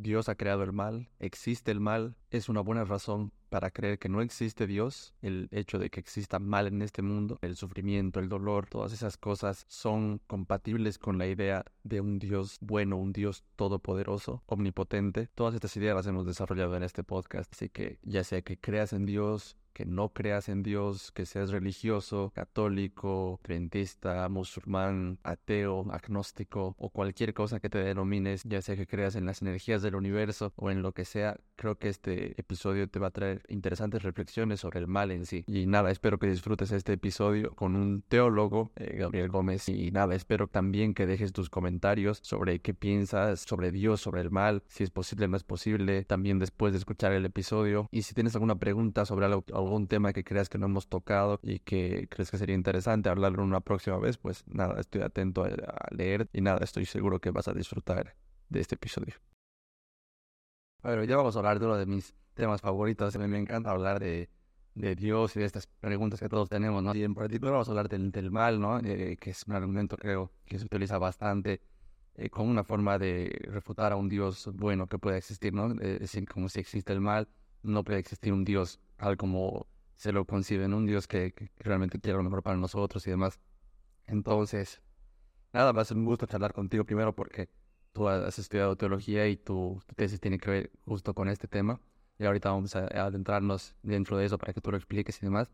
Dios ha creado el mal, existe el mal, es una buena razón para creer que no existe Dios, el hecho de que exista mal en este mundo, el sufrimiento, el dolor, todas esas cosas son compatibles con la idea de un Dios bueno, un Dios todopoderoso, omnipotente. Todas estas ideas las hemos desarrollado en este podcast, así que ya sea que creas en Dios, que no creas en Dios, que seas religioso, católico, adventista, musulmán, ateo, agnóstico o cualquier cosa que te denomines, ya sea que creas en las energías del universo o en lo que sea, creo que este episodio te va a traer interesantes reflexiones sobre el mal en sí. Y nada, espero que disfrutes este episodio con un teólogo, eh, Gabriel Gómez, y nada, espero también que dejes tus comentarios sobre qué piensas sobre Dios, sobre el mal, si es posible o no es posible, también después de escuchar el episodio. Y si tienes alguna pregunta sobre algo, algún tema que creas que no hemos tocado y que crees que sería interesante hablarlo una próxima vez, pues nada, estoy atento a, leer y nada, estoy seguro que vas a disfrutar de este episodio. Bueno, ya vamos a hablar de uno de mis temas favoritos. A mí me encanta hablar de, de Dios y de estas preguntas que todos tenemos, ¿no? Y en particular vamos a hablar del, del mal, ¿no? Eh, que es un argumento, creo, que se utiliza bastante eh, como una forma de refutar a un Dios bueno que pueda existir, ¿no? Eh, es decir, como si existe el mal, no puede existir un Dios tal como se lo conciben, un Dios que, realmente quiere lo mejor para nosotros y demás. Entonces, nada, va a ser un gusto charlar contigo primero porque tú has estudiado teología y tu, tesis tiene que ver justo con este tema. Y ahorita vamos a, adentrarnos dentro de eso para que tú lo expliques y demás.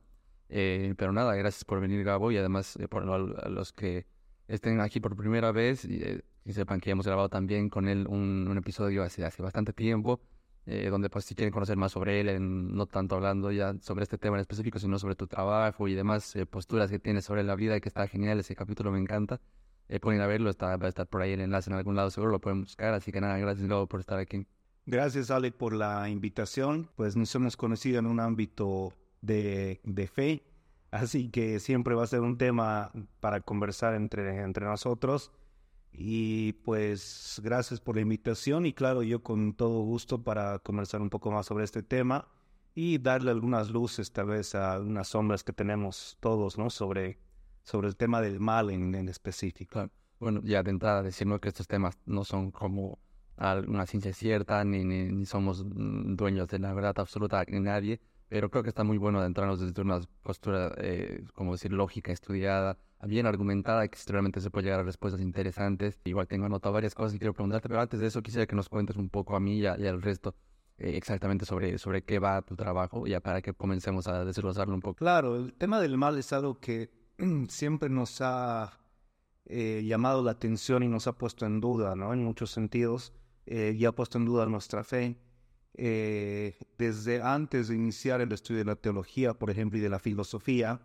Eh, pero nada, gracias por venir, Gabo, y además eh, por los que estén aquí por primera vez y, eh, sepan que hemos grabado también con él un, un episodio hace, hace bastante tiempo eh, donde pues si quieren conocer más sobre él, no tanto hablando ya sobre este tema en específico, sino sobre tu trabajo y demás eh, posturas que tienes sobre la vida, que está genial, ese capítulo me encanta. Eh, pueden a verlo, está, va a estar por ahí el enlace en algún lado, seguro lo pueden buscar, así que nada, gracias luego por estar aquí. Gracias Ale por la invitación, pues nos hemos conocido en un ámbito de, de fe, así que siempre va a ser un tema para conversar entre, entre nosotros. Y pues gracias por la invitación y claro, yo con todo gusto para conversar un poco más sobre este tema y darle algunas luces tal vez a unas sombras que tenemos todos, ¿no? Sobre, sobre el tema del mal en, en específico. Bueno, ya de entrada decirnos que estos temas no son como una ciencia cierta, ni, ni, somos dueños de la verdad absoluta ni nadie, pero creo que está muy bueno adentrarnos desde una postura, eh, como decir, lógica, estudiada, bien argumentada, que realmente se puede llegar a respuestas interesantes. Igual tengo anotado varias cosas que quiero preguntarte, pero antes de eso quisiera que nos cuentes un poco a mí y, al resto eh, exactamente sobre, sobre qué va tu trabajo, ya para que comencemos a desglosarlo un poco. Claro, el tema del mal es algo que siempre nos ha eh, llamado la atención y nos ha puesto en duda, ¿no? En muchos sentidos, y ha puesto en duda nuestra fe. Eh, desde antes de iniciar el estudio de la teología, por ejemplo, y de la filosofía,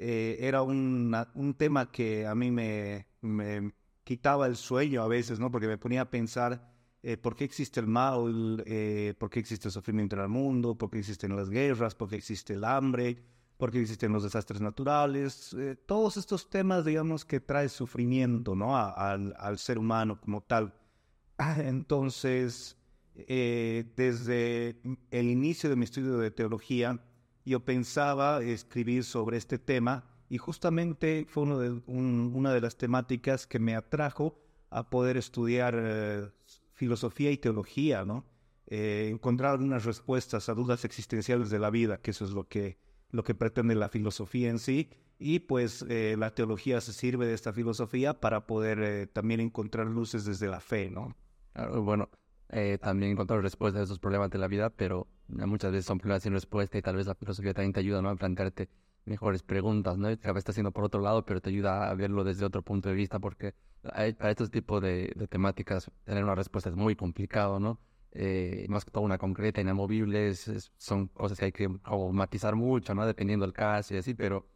eh, era un tema que a mí me, quitaba el sueño a veces, ¿no? Porque me ponía a pensar eh, por qué existe el mal, por qué existe el sufrimiento en el mundo, por qué existen las guerras, por qué existe el hambre, por qué existen los desastres naturales, todos estos temas, digamos, que trae sufrimiento, ¿no? al, al ser humano como tal. Entonces, eh, desde el inicio de mi estudio de teología, yo pensaba escribir sobre este tema y justamente fue una de las temáticas que me atrajo a poder estudiar eh, filosofía y teología, ¿no? Eh, encontrar algunas respuestas a dudas existenciales de la vida, que eso es lo que, lo que pretende la filosofía en sí, y pues la teología se sirve de esta filosofía para poder también encontrar luces desde la fe, ¿no? bueno, eh, también encontrar respuestas a esos problemas de la vida, pero muchas veces son problemas sin respuesta y tal vez la filosofía también te ayuda ¿no? a plantearte mejores preguntas, ¿no? Tal vez está haciendo por otro lado, pero te ayuda a verlo desde otro punto de vista, porque para estos tipos de, temáticas tener una respuesta es muy complicado, ¿no? Eh, más que todo una concreta, inamovible, son cosas que hay que matizar mucho, ¿no? Dependiendo del caso y así, pero,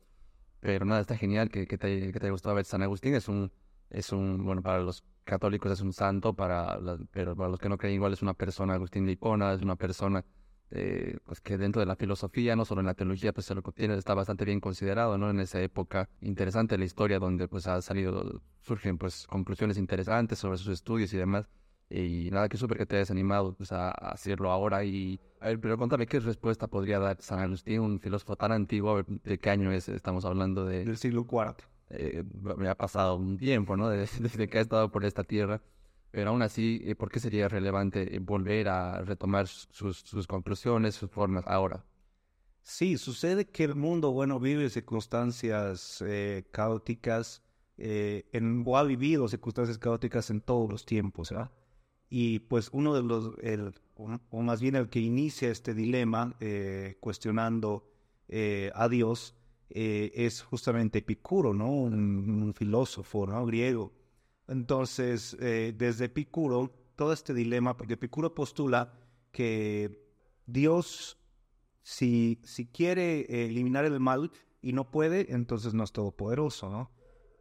pero nada, está genial que, que, te, que te haya gustado ver San Agustín, es un, es un, bueno, para los católicos es un santo, para pero para los que no creen igual es una persona, Agustín de Hipona, es una persona eh, pues que dentro de la filosofía, no solo en la teología, pues se lo tiene, está bastante bien considerado, ¿no? En esa época interesante de la historia donde pues ha salido, surgen pues conclusiones interesantes sobre sus estudios y demás. Y nada, que súper que te hayas animado pues, a, hacerlo ahora. Y, a ver, pero contame qué respuesta podría dar San Agustín, un filósofo tan antiguo, ¿de qué año es? Estamos hablando de... Del siglo IV eh, me ha pasado un tiempo, ¿no? Desde, que he estado por esta tierra. Pero aún así, eh, ¿por qué sería relevante volver a retomar sus, sus conclusiones, sus formas ahora? Sí, sucede que el mundo, bueno, vive circunstancias eh, caóticas, eh, en, o ha vivido circunstancias caóticas en todos los tiempos, ¿verdad? Y pues uno de los, el, o más bien el que inicia este dilema, eh, cuestionando a Dios, es justamente Epicuro, ¿no? Un, filósofo, ¿no? Griego. Entonces, desde Epicuro, todo este dilema, porque Epicuro postula que Dios si, si quiere eliminar el mal y no puede, entonces no es todopoderoso, ¿no?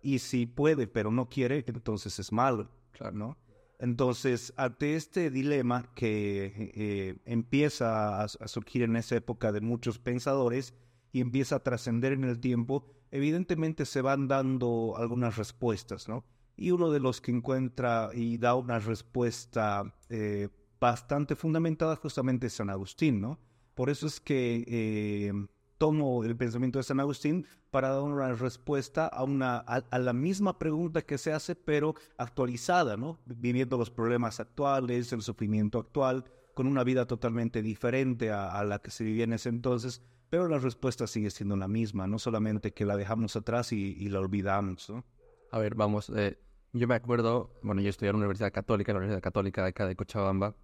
Y si puede, pero no quiere, entonces es malo, ¿no? Entonces, ante este dilema que eh, empieza a, surgir en esa época de muchos pensadores y empieza a trascender en el tiempo, evidentemente se van dando algunas respuestas, ¿no? Y uno de los que encuentra y da una respuesta eh, bastante fundamentada justamente San Agustín, ¿no? Por eso es que eh, tomo el pensamiento de San Agustín para dar una respuesta a, una, a, la misma pregunta que se hace, pero actualizada, ¿no? Viviendo los problemas actuales, el sufrimiento actual, con una vida totalmente diferente a, la que se vivía en ese entonces, pero la respuesta sigue siendo la misma, no solamente que la dejamos atrás y, la olvidamos, ¿no? A ver, vamos, eh, yo me acuerdo, bueno, yo estudié en la Universidad Católica, la Universidad Católica de acá de Cochabamba,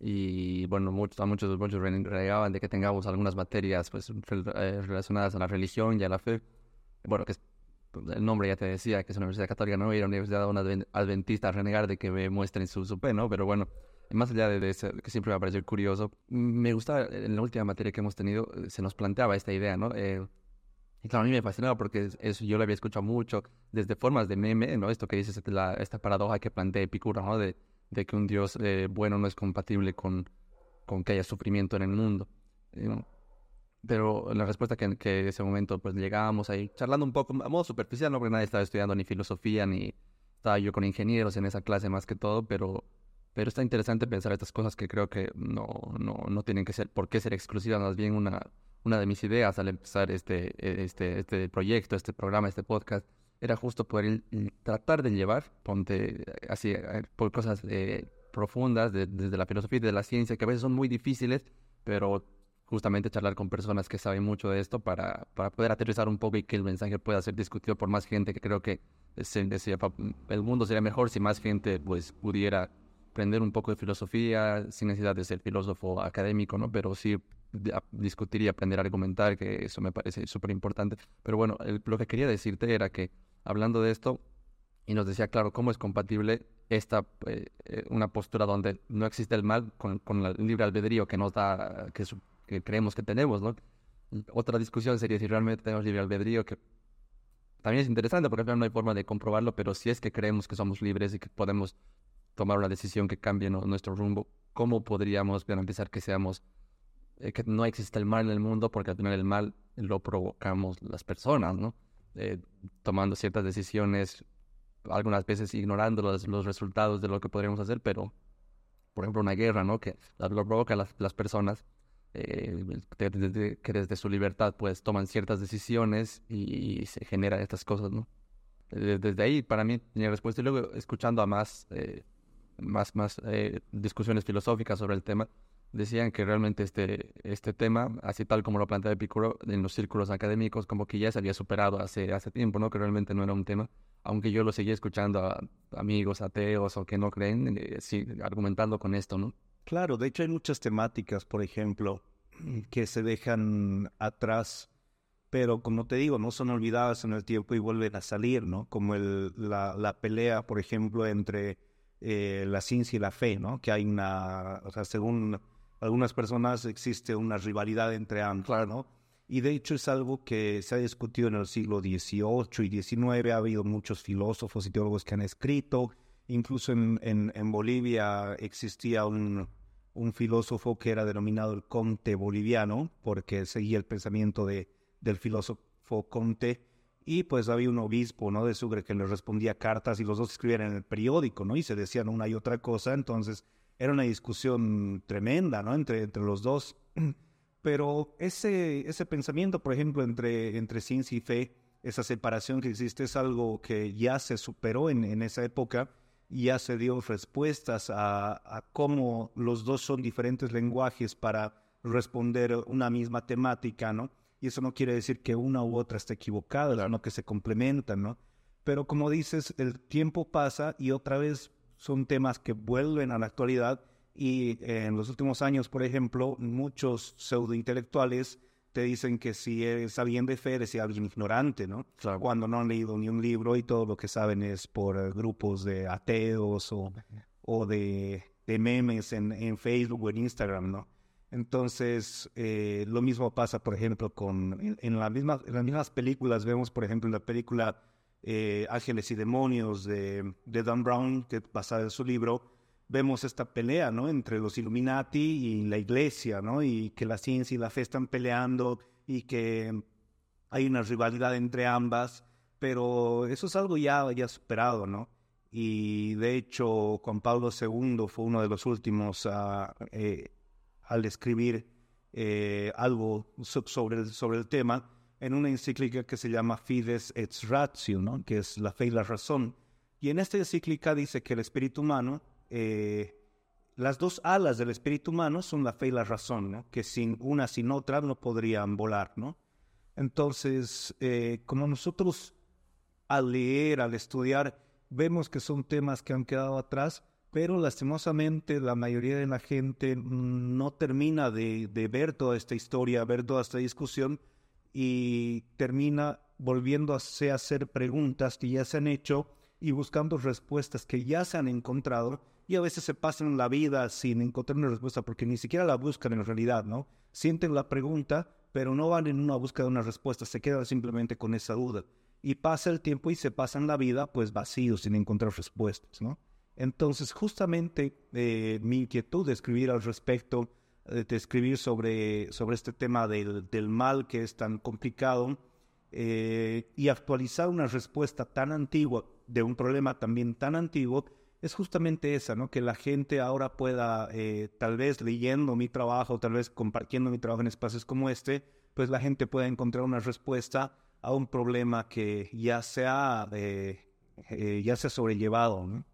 y bueno, muchos, muchos, muchos renegaban de que tengamos algunas materias pues, eh, relacionadas a la religión y a la fe. Bueno, que pues, el nombre ya te decía que es una universidad católica, no ir a una universidad una adventista a renegar de que me muestren su, su ¿no? Pero bueno, más allá de, eso, que siempre me ha parecido curioso, me gustaba, en la última materia que hemos tenido, eh, se nos planteaba esta idea, ¿no? Eh, y claro, a mí me fascinaba porque eso yo lo había escuchado mucho desde formas de meme, ¿no? Esto que dices, la, esta paradoja que plantea Epicuro, ¿no? De, de que un Dios eh, bueno no es compatible con, con que haya sufrimiento en el mundo. Pero la respuesta que, que en ese momento pues llegábamos ahí charlando un poco a modo superficial, no porque nadie estaba estudiando ni filosofía, ni estaba yo con ingenieros en esa clase más que todo, pero, pero está interesante pensar estas cosas que creo que no, no, no tienen que ser, por qué ser exclusivas, más bien una, una de mis ideas al empezar este, este, este proyecto, este programa, este podcast, era justo poder tratar de llevar, ponte así, eh, por cosas eh, profundas desde la filosofía y de la ciencia, que a veces son muy difíciles, pero justamente charlar con personas que saben mucho de esto para, para poder aterrizar un poco y que el mensaje pueda ser discutido por más gente, que creo que el mundo sería mejor si más gente pues pudiera aprender un poco de filosofía sin necesidad de ser filósofo académico, ¿no? Pero sí discutir y aprender a argumentar, que eso me parece súper importante. Pero bueno, lo que quería decirte era que hablando de esto y nos decía, claro, cómo es compatible esta eh, eh, una postura donde no existe el mal con, con el libre albedrío que nos da, que, que, creemos que tenemos, ¿no? Otra discusión sería si realmente tenemos libre albedrío, que también es interesante porque no hay forma de comprobarlo, pero si es que creemos que somos libres y que podemos tomar una decisión que cambie nuestro rumbo, ¿cómo podríamos garantizar que seamos, eh, que no existe el mal en el mundo? Porque al final el mal lo provocamos las personas, ¿no? Eh, tomando ciertas decisiones, algunas veces ignorando los, los, resultados de lo que podríamos hacer, pero, por ejemplo, una guerra, ¿no? Que lo provoca las, las personas, eh, que desde su libertad, pues, toman ciertas decisiones y, se generan estas cosas, ¿no? Desde, ahí, para mí, tenía respuesta. Y luego, escuchando a más, eh, más, más discusiones filosóficas sobre el tema, decían que realmente este, este tema, así tal como lo plantea Epicuro, en los círculos académicos, como que ya se había superado hace, hace tiempo, ¿no? Que realmente no era un tema, aunque yo lo seguía escuchando a amigos ateos o que no creen, eh, sí, argumentando con esto, ¿no? Claro, de hecho hay muchas temáticas, por ejemplo, que se dejan atrás, pero como te digo, no son olvidadas en el tiempo y vuelven a salir, ¿no? Como el, la, la pelea, por ejemplo, entre eh, la ciencia y la fe, ¿no? Que hay una, o sea, según algunas personas existe una rivalidad entre ambos, ¿no? Y de hecho es algo que se ha discutido en el siglo XVIII y XIX, ha habido muchos filósofos y teólogos que han escrito, incluso en, en, Bolivia existía un, un, filósofo que era denominado el Conte boliviano, porque seguía el pensamiento de, del filósofo Conte, y pues había un obispo, ¿no?, de Sucre que le respondía cartas y los dos escribían en el periódico, ¿no?, y se decían una y otra cosa, entonces era una discusión tremenda, ¿no? Entre, entre los dos. Pero ese, ese pensamiento, por ejemplo, entre, entre ciencia y fe, esa separación que existe es algo que ya se superó en, en esa época ya se dio respuestas a, a cómo los dos son diferentes lenguajes para responder una misma temática, ¿no? Y eso no quiere decir que una u otra esté equivocada, sino que se complementan, ¿no? Pero como dices, el tiempo pasa y otra vez son temas que vuelven a la actualidad y en los últimos años, por ejemplo, muchos pseudointelectuales te dicen que si eres alguien de fe, eres alguien ignorante, ¿no? Cuando no han leído ni un libro y todo lo que saben es por eh, grupos de ateos o, o de, de memes en, en, Facebook o en Instagram, ¿no? Entonces, eh, lo mismo pasa, por ejemplo, con en, en, la misma, en las mismas películas, vemos, por ejemplo, en la película eh, Ángeles y Demonios de, Dan Brown, que basada en su libro, vemos esta pelea, ¿no? Entre los Illuminati y la iglesia, ¿no? Y que la ciencia y la fe están peleando y que hay una rivalidad entre ambas, pero eso es algo ya, ya superado, ¿no? Y de hecho, Juan Pablo II fue uno de los últimos a, eh, al escribir eh, algo sobre el, sobre el tema en una encíclica que se llama Fides et Ratio, ¿no? que es la fe y la razón. Y en esta encíclica dice que el espíritu humano, eh, las dos alas del espíritu humano son la fe y la razón, ¿no? que sin una sin otra no podrían volar. ¿no? Entonces, eh, como nosotros al leer, al estudiar, vemos que son temas que han quedado atrás, pero lastimosamente la mayoría de la gente no termina de, de ver toda esta historia, ver toda esta discusión, y termina volviéndose a hacer preguntas que ya se han hecho y buscando respuestas que ya se han encontrado y a veces se pasan la vida sin encontrar una respuesta porque ni siquiera la buscan en realidad, ¿no? Sienten la pregunta, pero no van en una búsqueda de una respuesta, se quedan simplemente con esa duda. Y pasa el tiempo y se pasan la vida pues vacíos sin encontrar respuestas, ¿no? Entonces justamente eh, mi inquietud de escribir al respecto de escribir sobre, sobre este tema del, del, mal que es tan complicado eh, y actualizar una respuesta tan antigua de un problema también tan antiguo es justamente esa, ¿no? Que la gente ahora pueda, eh, tal vez leyendo mi trabajo, tal vez compartiendo mi trabajo en espacios como este, pues la gente pueda encontrar una respuesta a un problema que ya se ha, eh, ya se ha sobrellevado, ¿no?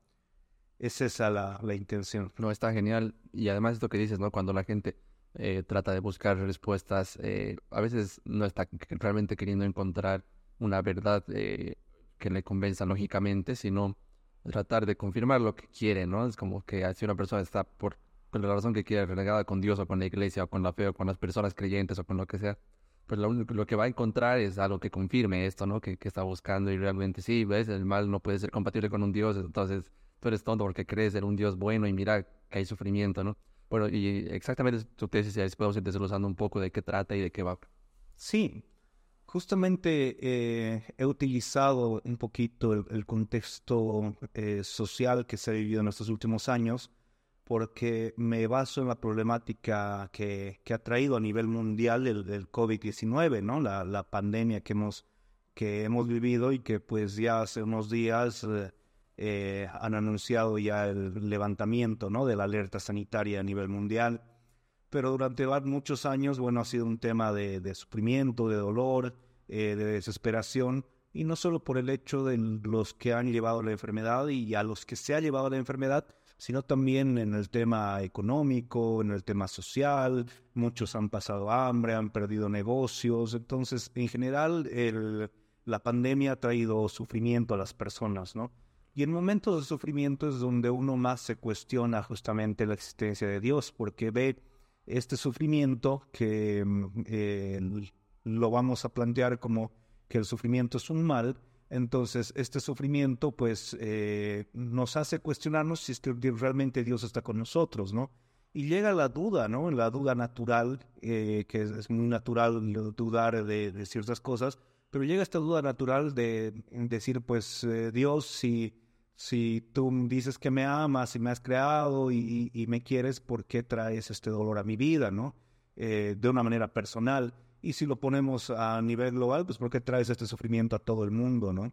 Es esa la, la intención. No, está genial. Y además esto que dices, ¿no? Cuando la gente eh, trata de buscar respuestas, eh, a veces no está realmente queriendo encontrar una verdad eh, que le convenza lógicamente, sino tratar de confirmar lo que quiere, ¿no? Es como que si una persona está por, la razón que quiere renegada con Dios o con la iglesia o con la fe o con las personas creyentes o con lo que sea, pues lo, lo que va a encontrar es algo que confirme esto, ¿no? Que, que está buscando y realmente sí, ¿ves? El mal no puede ser compatible con un Dios, entonces tú eres tonto porque crees en un Dios bueno y mira que hay sufrimiento, ¿no? Bueno, y exactamente tu tesis, y podemos ir desglosando un poco de qué trata y de qué va. Sí, justamente eh, he utilizado un poquito el, el contexto eh, social que se ha vivido en estos últimos años porque me baso en la problemática que, que ha traído a nivel mundial el, el COVID-19, ¿no? La, la, pandemia que hemos, que hemos vivido y que pues ya hace unos días... Eh, eh, han anunciado ya el levantamiento ¿no? de la alerta sanitaria a nivel mundial, pero durante muchos años, bueno, ha sido un tema de, de sufrimiento, de dolor, eh, de desesperación, y no solo por el hecho de los que han llevado la enfermedad y a los que se ha llevado la enfermedad, sino también en el tema económico, en el tema social, muchos han pasado hambre, han perdido negocios, entonces en general el, la pandemia ha traído sufrimiento a las personas, ¿no? Y en momentos de sufrimiento es donde uno más se cuestiona justamente la existencia de Dios, porque ve este sufrimiento que mm, eh, lo vamos a plantear como que el sufrimiento es un mal, entonces este sufrimiento pues eh, nos hace cuestionarnos si es que realmente Dios está con nosotros, ¿no? Y llega la duda, ¿no? La duda natural, eh, que es, muy natural dudar de, de, ciertas cosas, pero llega esta duda natural de decir, pues eh, Dios, si si tú dices que me amas y me has creado y, me quieres, ¿por qué traes este dolor a mi vida, no? Eh, de una manera personal. Y si lo ponemos a nivel global, pues ¿por qué traes este sufrimiento a todo el mundo, no?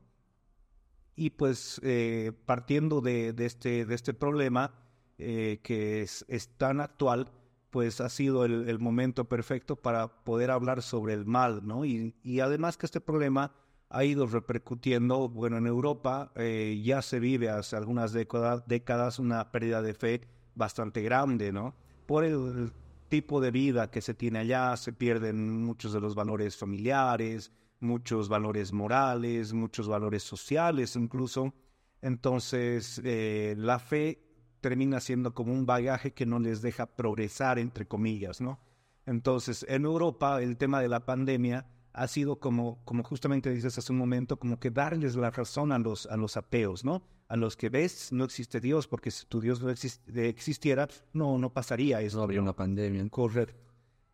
Y pues eh, partiendo de, este, de este problema eh, que es, tan actual, pues ha sido el, momento perfecto para poder hablar sobre el mal, ¿no? Y además que este problema ha ido repercutiendo, bueno, en Europa eh, ya se vive hace algunas décadas, una pérdida de fe bastante grande, ¿no? Por el, tipo de vida que se tiene allá, se pierden muchos de los valores familiares, muchos valores morales, muchos valores sociales incluso. Entonces, eh, la fe termina siendo como un bagaje que no les deja progresar, entre comillas, ¿no? Entonces, en Europa, el tema de la pandemia ha sido como, como justamente dices hace un momento, como que darles la razón a los, a los ateos, ¿no? A los que ves, no existe Dios, porque si tu Dios no existiera, no, no pasaría eso. No habría una pandemia. Correcto.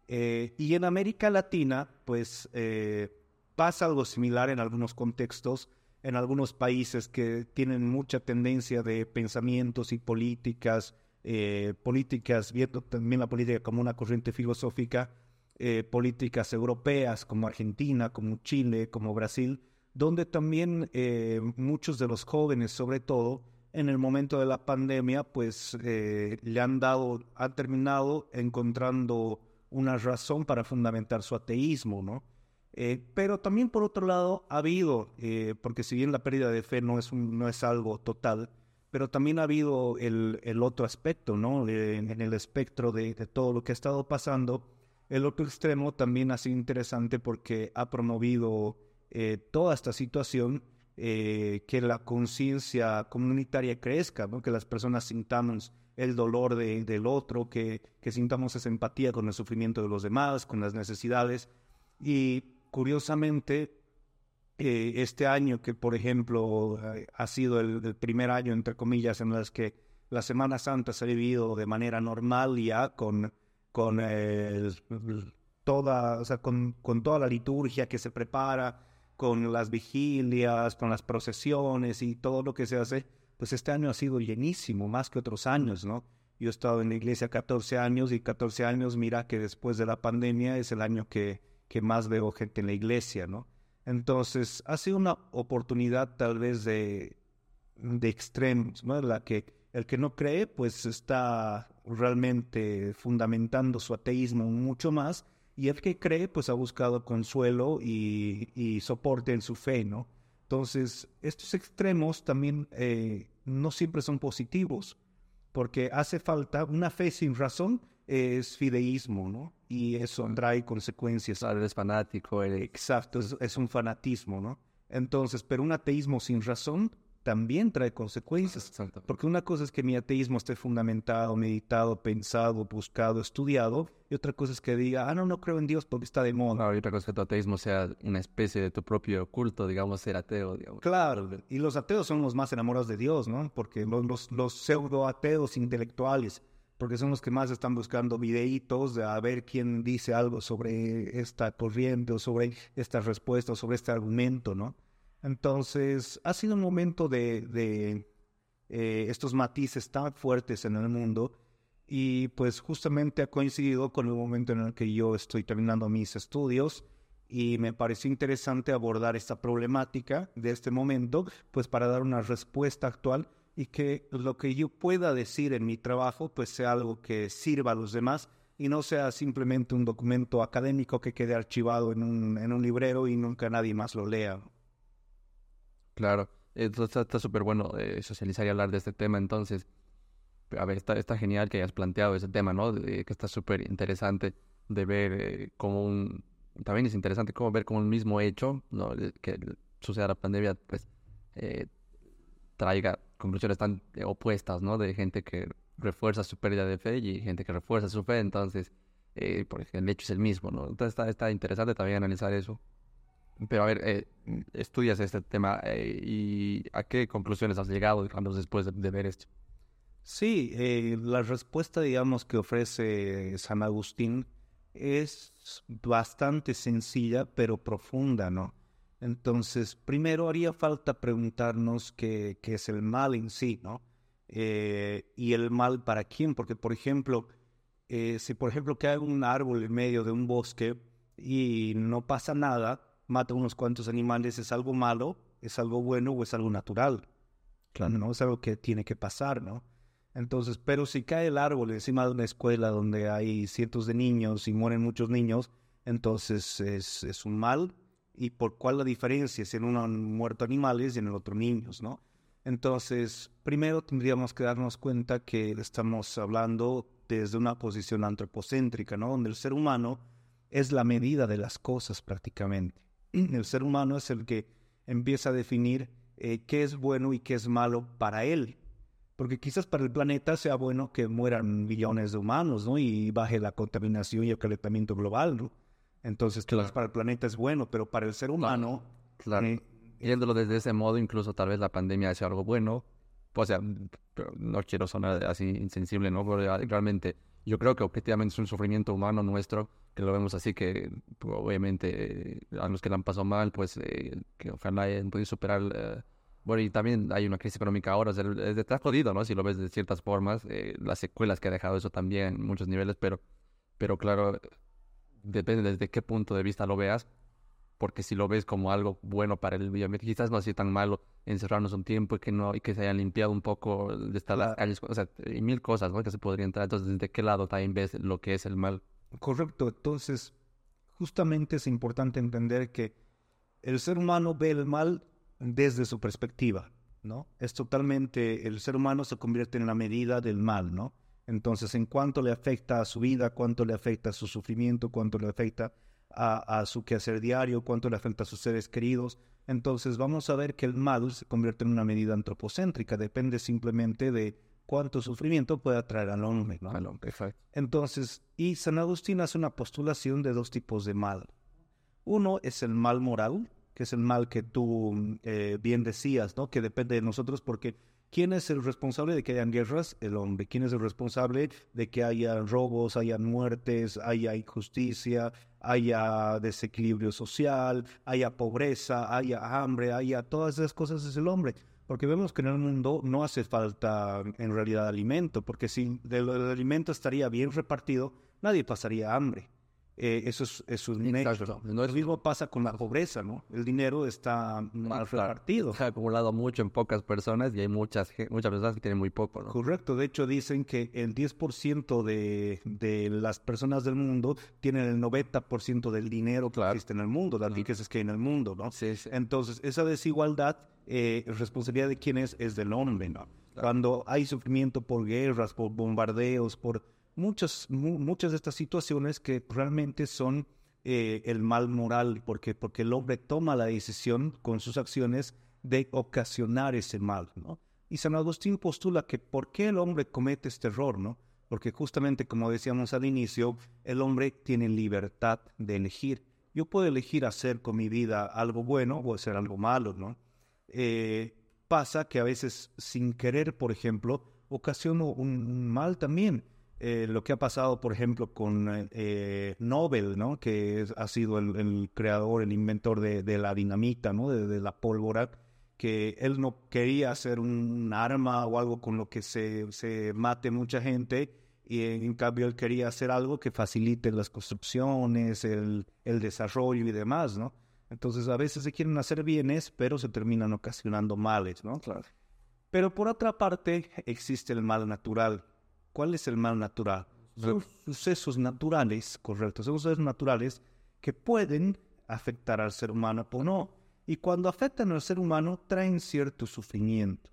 Eh, y en América Latina, pues eh, pasa algo similar en algunos contextos, en algunos países que tienen mucha tendencia de pensamientos y políticas, eh, políticas, viendo también la política como una corriente filosófica, eh, políticas europeas como Argentina, como Chile, como Brasil, donde también eh, muchos de los jóvenes, sobre todo en el momento de la pandemia, pues eh, le han dado, han terminado encontrando una razón para fundamentar su ateísmo, ¿no? pero también por otro lado ha habido, porque si bien la pérdida de fe no es, no es algo total, pero también ha habido el, el otro aspecto, ¿no? en el espectro de, de todo lo que ha estado pasando, el otro extremo también ha sido interesante porque ha promovido eh, toda esta situación, eh, que la conciencia comunitaria crezca, que las personas sintamos el dolor del otro, que, que sintamos esa empatía con el sufrimiento de los demás, con las necesidades. Y curiosamente, eh, este año que, por ejemplo, ha sido el, el, primer año, entre comillas, en las que la Semana Santa se ha vivido de manera normal ya con con toda, o sea, con, con, toda la liturgia que se prepara, con las vigilias, con las procesiones y todo lo que se hace, pues este año ha sido llenísimo, más que otros años, ¿no? Yo he estado en la iglesia 14 años y 14 años, mira que después de la pandemia es el año que, que más veo gente en la iglesia, ¿no? Entonces, ha sido una oportunidad tal vez de, de extremos, ¿no? La que el que no cree, pues está realmente fundamentando su ateísmo mucho más, y el que cree, pues ha buscado consuelo y, soporte en su fe, ¿no? Entonces, estos extremos también eh, no siempre son positivos, porque hace falta una fe sin razón, es fideísmo, ¿no? Y eso trae consecuencias. Eres fanático. Exacto, es un fanatismo, ¿no? Entonces, pero un ateísmo sin razón también trae consecuencias. Porque una cosa es que mi ateísmo esté fundamentado, meditado, pensado, buscado, estudiado, y otra cosa es que diga, ah, no, no creo en Dios porque está de moda. Claro, y otra cosa es que tu ateísmo sea una especie de tu propio culto, digamos, ser ateo. Digamos. Claro, y los ateos son los más enamorados de Dios, ¿no? Porque los, los, los pseudo ateos intelectuales, porque son los que más están buscando videitos de a ver quién dice algo sobre esta corriente o sobre esta respuesta o sobre este argumento, ¿no? Entonces, ha sido un momento de, eh, estos matices tan fuertes en el mundo y pues justamente ha coincidido con el momento en el que yo estoy terminando mis estudios y me pareció interesante abordar esta problemática de este momento, pues para dar una respuesta actual y que lo que yo pueda decir en mi trabajo pues sea algo que sirva a los demás y no sea simplemente un documento académico que quede archivado en un, en un librero y nunca nadie más lo lea. Claro, está súper bueno eh, socializar y hablar de este tema, entonces, a ver, está, está genial que hayas planteado ese tema, ¿no? que está súper interesante de ver eh, como un... También es interesante como ver como un mismo hecho, ¿no? Que suceda la pandemia, pues, eh, traiga conclusiones tan opuestas, ¿no? De gente que refuerza su pérdida de fe y gente que refuerza su fe, entonces, eh, porque el hecho es el mismo, ¿no? Entonces está, está interesante también analizar eso. Pero a ver, eh, estudias este tema eh, y ¿a qué conclusiones has llegado, digamos, después de, ver esto? Sí, eh, la respuesta, digamos, que ofrece San Agustín es bastante sencilla, pero profunda, ¿no? Entonces, primero haría falta preguntarnos qué, qué es el mal en sí, ¿no? y el mal para quién, porque, por ejemplo, si por ejemplo cae un árbol en medio de un bosque y no pasa nada, mata unos cuantos animales es algo malo, es algo bueno o es algo natural. Claro. ¿no? Es algo que tiene que pasar, ¿no? Entonces, pero si cae el árbol encima de una escuela donde hay cientos de niños y mueren muchos niños, entonces es, es un mal ¿Y por cuál la diferencia si en uno han muerto animales y en el otro niños, no? Entonces, primero tendríamos que darnos cuenta que estamos hablando desde una posición antropocéntrica, ¿no? Donde el ser humano es la medida de las cosas prácticamente. El ser humano es el que empieza a definir eh, qué es bueno y qué es malo para él. Porque quizás para el planeta sea bueno que mueran millones de humanos, ¿no? Y baje la contaminación y el calentamiento global, ¿no? Entonces, claro. para el planeta es bueno, pero para el ser humano... Claro. Eh, Yéndolo desde ese modo, incluso tal vez la pandemia sea algo bueno. O sea, no quiero sonar así insensible, ¿no? Pero realmente yo creo que objetivamente es un sufrimiento humano nuestro, que lo vemos así, que pues, obviamente a los que le han pasado mal, pues eh, que ojalá hayan podido superar... Eh, bueno, y también hay una crisis económica ahora, es de, jodido, ¿no? Si lo ves de ciertas formas, eh, las secuelas que ha dejado eso también en muchos niveles, pero, pero claro, depende desde qué punto de vista lo veas, porque si lo ves como algo bueno para el medio quizás no sea tan malo encerrarnos un tiempo y que no y que se hayan limpiado un poco de estar las calles, o sea, y mil cosas ¿no? que se podrían entrar. Entonces, ¿desde qué lado también ves lo que es el mal? Correcto. Entonces, justamente es importante entender que el ser humano ve el mal desde su perspectiva, ¿no? Es totalmente, el ser humano se convierte en la medida del mal, ¿no? Entonces, en cuánto le afecta a su vida, cuánto le afecta a su sufrimiento, cuánto le afecta a, su quehacer diario, cuánto le afecta a sus seres queridos. Entonces, vamos a ver que el mal se convierte en una medida antropocéntrica, depende simplemente de cuánto sufrimiento puede atraer al hombre, ¿no? Al hombre, Entonces, y San Agustín hace una postulación de dos tipos de mal. Uno es el mal moral, que es el mal que tú eh, bien decías, ¿no? Que depende de nosotros porque ¿Quién es el responsable de que hayan guerras? El hombre. ¿Quién es el responsable de que haya robos, haya muertes, haya injusticia, haya desequilibrio social, haya pobreza, haya hambre, haya todas esas cosas? Es el hombre. Porque vemos que en el mundo no hace falta en realidad alimento, porque si el alimento estaría bien repartido, nadie pasaría hambre. Eh, eso es, eso es No Lo mismo pasa con la pobreza, ¿no? El dinero está mal repartido. Se ha acumulado mucho en pocas personas y hay muchas, muchas personas que tienen muy poco, ¿no? Correcto. De hecho, dicen que el 10% de, de las personas del mundo tienen el 90% del dinero que existe en el mundo, las riquezas que hay en el mundo, ¿no? Sí, sí. Entonces, esa desigualdad, eh, responsabilidad de quién es, es del hombre, ¿no? Cuando hay sufrimiento por guerras, por bombardeos, por muchas, muchas de estas situaciones que realmente son eh, el mal moral, porque, porque el hombre toma la decisión con sus acciones de ocasionar ese mal, ¿no? Y San Agustín postula que por qué el hombre comete este error, ¿no? Porque justamente, como decíamos al inicio, el hombre tiene libertad de elegir. Yo puedo elegir hacer con mi vida algo bueno o hacer algo malo, ¿no? Eh, pasa que a veces, sin querer, por ejemplo, ocasiono un mal también. Eh, lo que ha pasado, por ejemplo, con eh, Nobel, ¿no? que ha sido el, creador, el inventor de, la dinamita, ¿no? De, la pólvora, que él no quería hacer un arma o algo con lo que se, se mate mucha gente, y en, cambio él quería hacer algo que facilite las construcciones, el, el desarrollo y demás, ¿no? Entonces a veces se quieren hacer bienes, pero se terminan ocasionando males, ¿no? Claro. Pero por otra parte existe el mal natural, ¿Cuál es el mal natural? Son sucesos naturales, correcto, son sucesos naturales que pueden afectar al ser humano o no. Y cuando afectan al ser humano, traen cierto sufrimiento.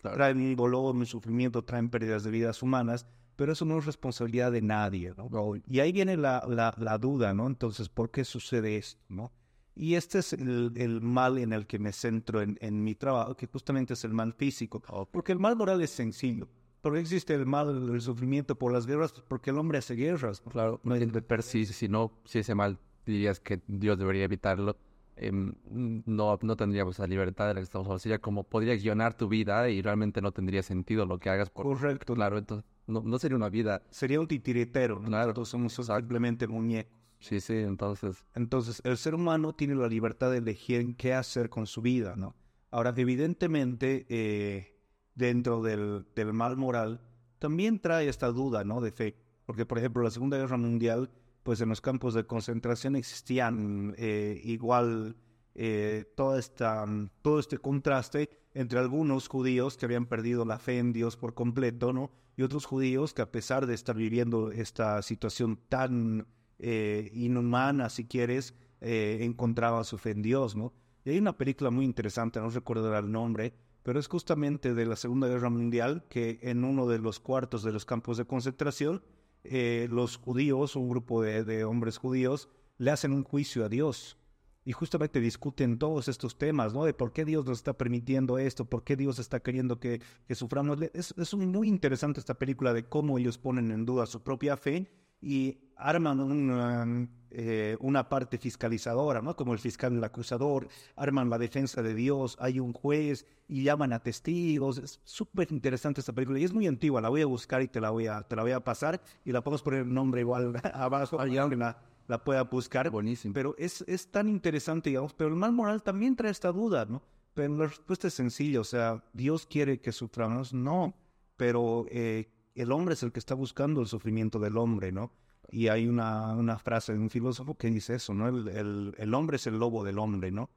Traen dolor, un sufrimiento, traen pérdidas de vidas humanas, pero eso no es responsabilidad de nadie. ¿no? Y ahí viene la, la, duda, ¿no? Entonces, ¿por qué sucede esto? ¿no? Y este es el, el, mal en el que me centro en, en, mi trabajo, que justamente es el mal físico. Porque el mal moral es sencillo. ¿Por existe el mal, el sufrimiento por las guerras? Porque el hombre hace guerras. Claro, no hay de si, si no, si ese mal dirías que Dios debería evitarlo, em, no, no tendríamos la libertad de la que estamos hablando. Sería como podrías guionar tu vida y realmente no tendría sentido lo que hagas. Correcto. Claro, entonces no, no, sería una vida. Sería un titiritero. ¿no? Claro. Entonces somos simplemente muñecos. Sí, sí, entonces. Entonces, el ser humano tiene la libertad de elegir qué hacer con su vida, ¿no? Ahora, evidentemente, eh, dentro del, del, mal moral, también trae esta duda, ¿no? De fe. Porque, por ejemplo, la Segunda Guerra Mundial, pues en los campos de concentración existían eh, igual eh, toda esta, todo este contraste entre algunos judíos que habían perdido la fe en Dios por completo, ¿no? Y otros judíos que a pesar de estar viviendo esta situación tan eh, inhumana, si quieres, eh, encontraba su fe en Dios, ¿no? Y hay una película muy interesante, no recuerdo el nombre, pero es justamente de la Segunda Guerra Mundial que en uno de los cuartos de los campos de concentración, eh, los judíos, un grupo de, hombres judíos, le hacen un juicio a Dios y justamente discuten todos estos temas, ¿no? De por qué Dios nos está permitiendo esto, por qué Dios está queriendo que, que suframos. Es, es muy interesante esta película de cómo ellos ponen en duda su propia fe y arman una, eh, una parte fiscalizadora, ¿no? Como el fiscal el acusador, arman la defensa de Dios, hay un juez y llaman a testigos. Es súper interesante esta película y es muy antigua, la voy a buscar y te la voy a, te la voy a pasar y la podemos poner el nombre igual abajo. Ah, la, la pueda buscar. Buenísimo. Pero es, es tan interesante, digamos, pero el mal moral también trae esta duda, ¿no? Pero la respuesta es sencilla, o sea, Dios quiere que suframos, no, pero eh, el hombre es el que está buscando el sufrimiento del hombre, ¿no? Y hay una, una frase de un filósofo que dice eso, ¿no? El, el, hombre es el lobo del hombre, ¿no?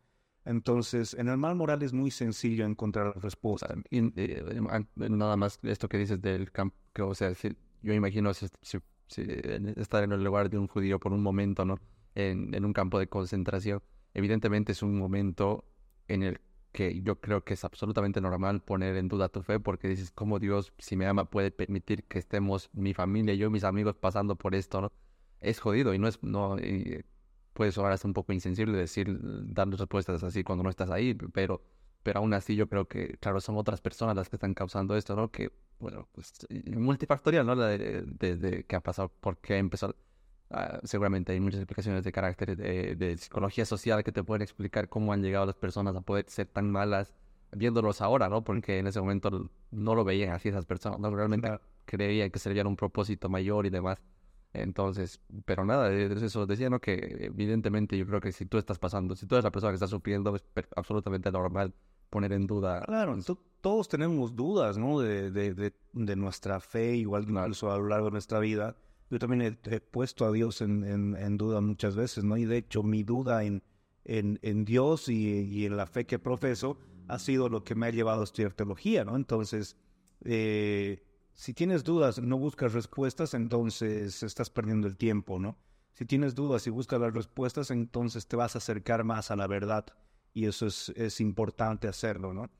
Entonces, en el mal moral es muy sencillo encontrar la respuesta. Y, eh, nada más esto que dices del campo, o sea, yo imagino estar en el lugar de un judío por un momento, ¿no? En, en, un campo de concentración. Evidentemente es un momento en el que yo creo que es absolutamente normal poner en duda tu fe porque dices, ¿cómo Dios, si me ama, puede permitir que estemos mi familia, yo mis amigos pasando por esto, ¿no? Es jodido y no es, no, y puede sonar hasta un poco insensible decir, dar respuestas así cuando no estás ahí, pero, pero aún así yo creo que, claro, son otras personas las que están causando esto, ¿no? Que bueno, pues multifactorial, ¿no? De, de, qué ha pasado, por qué empezó. Uh, seguramente hay muchas explicaciones de carácter de, de, psicología social que te pueden explicar cómo han llegado las personas a poder ser tan malas viéndolos ahora, ¿no? Porque en ese momento no lo veían así esas personas, ¿no? Realmente creían que servían un propósito mayor y demás. Entonces, pero nada, eso decía, ¿no? Que evidentemente yo creo que si tú estás pasando, si tú eres la persona que está sufriendo, es absolutamente normal poner en duda. Claro, todos tenemos dudas, ¿no? De, de, de, nuestra fe, igual incluso a lo largo de nuestra vida. Yo también he, puesto a Dios en, en, duda muchas veces, ¿no? Y de hecho mi duda en, en, en Dios y, y, en la fe que profeso ha sido lo que me ha llevado a estudiar teología, ¿no? Entonces, eh, si tienes dudas, no buscas respuestas, entonces estás perdiendo el tiempo, ¿no? Si tienes dudas y buscas las respuestas, entonces te vas a acercar más a la verdad y eso es, es importante hacerlo, ¿no?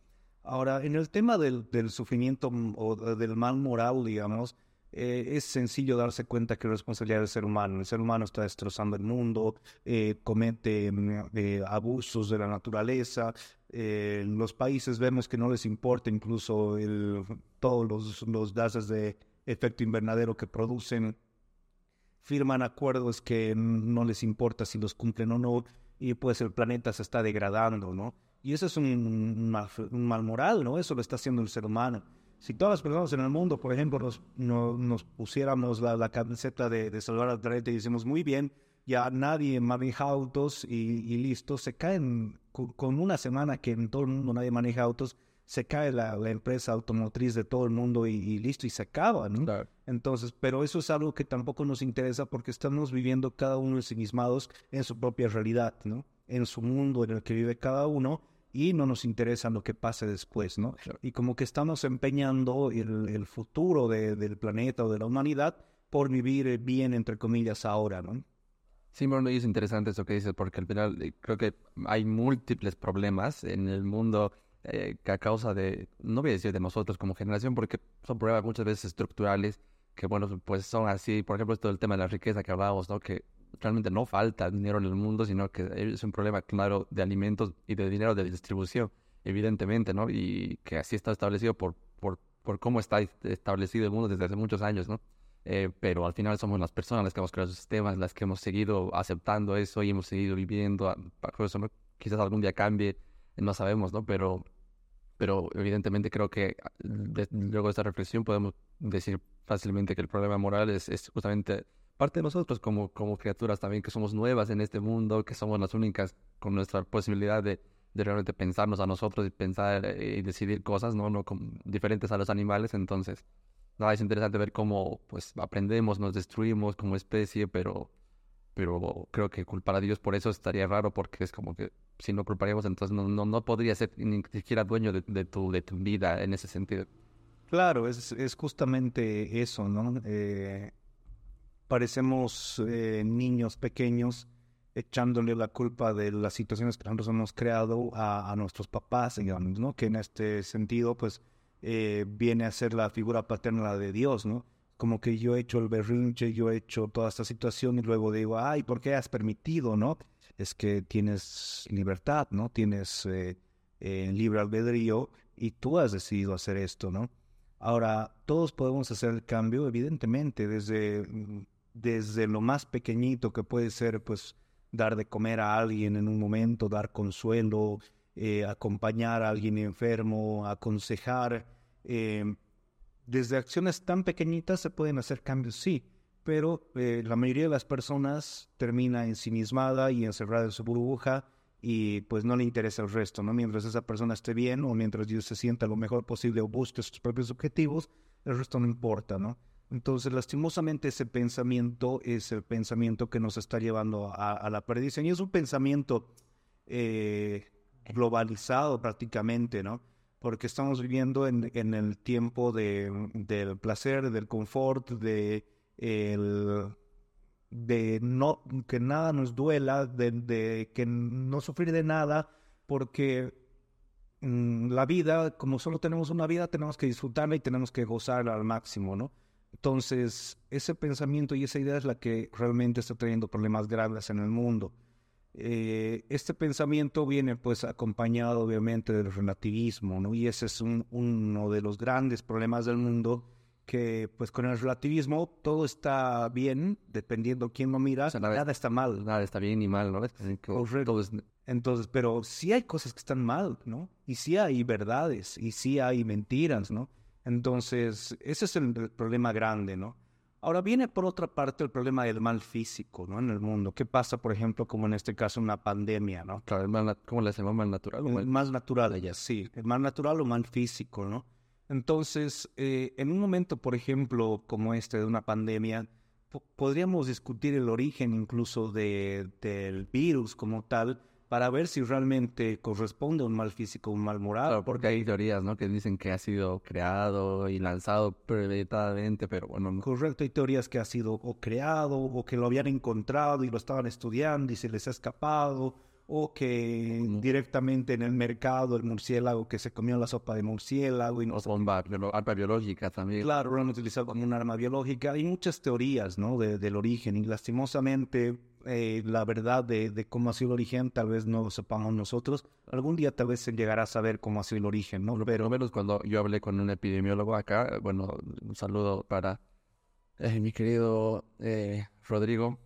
Ahora, en el tema del, del sufrimiento o del mal moral, digamos, eh, es sencillo darse cuenta que es responsabilidad del ser humano. El ser humano está destrozando el mundo, eh, comete mm, eh, abusos de la naturaleza. los países vemos que no les importa incluso el, todos los, los gases de efecto invernadero que producen. Firman acuerdos que no les importa si los cumplen o no y pues el planeta se está degradando, ¿no? Y eso es un, mal, moral, ¿no? Eso lo está haciendo el ser humano. Si todas las personas en el mundo, por ejemplo, nos, nos pusiéramos la, la, camiseta de, de salvar al planeta y decimos, muy bien, ya nadie maneja autos y, listo, se caen con, una semana que en todo el mundo nadie maneja autos, se cae la, empresa automotriz de todo el mundo y, listo, y se acaba, ¿no? Entonces, pero eso es algo que tampoco nos interesa porque estamos viviendo cada uno ensimismados en su propia realidad, ¿no? En su mundo en el que vive cada uno y no nos interesa lo que pase después, ¿no? Y como que estamos empeñando el, futuro del planeta o de la humanidad por vivir bien, entre comillas, ahora, ¿no? Sí, bueno, y es interesante eso que dices, porque al final eh, creo que hay múltiples problemas en el mundo eh, que a causa de, no voy a decir de nosotros como generación, porque son problemas muchas veces estructurales, que bueno, pues son así, por ejemplo, esto del tema de la riqueza que hablábamos, ¿no? Que realmente no falta dinero en el mundo, sino que es un problema claro de alimentos y de dinero de distribución, evidentemente, ¿no? Y que así está establecido por, por, por cómo está establecido el mundo desde hace muchos años, ¿no? Eh, pero al final somos las personas las que hemos creado esos sistemas, las que hemos seguido aceptando eso y hemos seguido viviendo bajo eso, ¿no? Quizás algún día cambie, no sabemos, ¿no? Pero pero evidentemente creo que ah, luego de esta reflexión podemos decir fácilmente que el problema moral es, justamente parte de nosotros como, como criaturas también, que somos nuevas en este mundo, que somos las únicas con nuestra posibilidad de, de realmente pensarnos a nosotros y pensar eh, y decidir cosas, ¿no? no diferentes a los animales, entonces, nada, es interesante ver cómo pues aprendemos, nos destruimos como especie, pero pero creo que culpar a Dios por eso estaría raro porque es como que si no culparíamos entonces no, no, no podría ser ni siquiera dueño de, de, tu, de tu vida en ese sentido. Claro, es, es justamente eso, ¿no? Eh, parecemos eh, niños pequeños echándole la culpa de las situaciones que nosotros hemos creado a, nuestros papás, digamos, ¿no? Que en este sentido, pues, eh, viene a ser la figura paterna de Dios, ¿no? Como que yo he hecho el berrinche, yo he hecho toda esta situación y luego digo, ay, ¿por qué has permitido, no? Es que tienes libertad, ¿no? Tienes eh, eh, libre albedrío y tú has decidido hacer esto, ¿no? Ahora, todos podemos hacer el cambio, evidentemente, desde, mm, desde lo más pequeñito que puede ser, pues, dar de comer a alguien en un momento, dar consuelo, eh, acompañar a alguien enfermo, aconsejar. Eh, desde acciones tan pequeñitas se pueden hacer cambios, sí, pero eh, la mayoría de las personas termina ensimismada y encerrada en su burbuja y pues no le interesa el resto, ¿no? Mientras esa persona esté bien o mientras Dios se sienta lo mejor posible o busque sus propios objetivos, el resto no importa, ¿no? Entonces, lastimosamente, ese pensamiento es el pensamiento que nos está llevando a, la perdición. Y es un pensamiento eh, globalizado prácticamente, ¿no? Porque estamos viviendo en, el tiempo de, del placer, del confort, de, no, que nada nos duela, de, de que no sufrir de nada, porque mm, la vida, como solo tenemos una vida, tenemos que disfrutarla y tenemos que gozarla al máximo, ¿no? Entonces, ese pensamiento y esa idea es la que realmente está trayendo problemas graves en el mundo. Eh, este pensamiento viene pues acompañado obviamente del relativismo, ¿no? Y ese es uno de los grandes problemas del mundo, que pues con el relativismo todo está bien, dependiendo quién lo mira, nada, está mal. Nada está bien ni mal, ¿no? Entonces, pero sí hay cosas que están mal, ¿no? Y sí hay verdades, y sí hay mentiras, ¿no? Entonces, ese es el, problema grande, ¿no? Ahora viene por otra parte el problema del mal físico, ¿no? En el mundo. ¿Qué pasa, por ejemplo, como en este caso una pandemia, ¿no? Claro, el mal, ¿cómo le hacemos mal natural? O El más natural, ella, sí. El mal natural o mal físico, ¿no? Entonces, eh, en un momento, por ejemplo, como este de una pandemia, podríamos discutir el origen incluso de, del virus como tal, para ver si realmente corresponde a un mal físico o un mal moral. porque hay teorías, ¿no? Que dicen que ha sido creado y lanzado premeditadamente, pero bueno. Correcto, hay teorías que ha sido o creado o que lo habían encontrado y lo estaban estudiando y se les ha escapado o que directamente en el mercado el murciélago que se comió la sopa de murciélago y no bomba arma biológica también claro lo han utilizado como un arma biológica hay muchas teorías no del origen y lastimosamente eh, la verdad de, cómo ha sido el origen, tal vez no lo sepamos nosotros. Algún día tal vez se llegará a saber cómo ha sido el origen, ¿no? Pero menos cuando yo hablé con un epidemiólogo acá, bueno, un saludo para eh, mi querido eh, Rodrigo,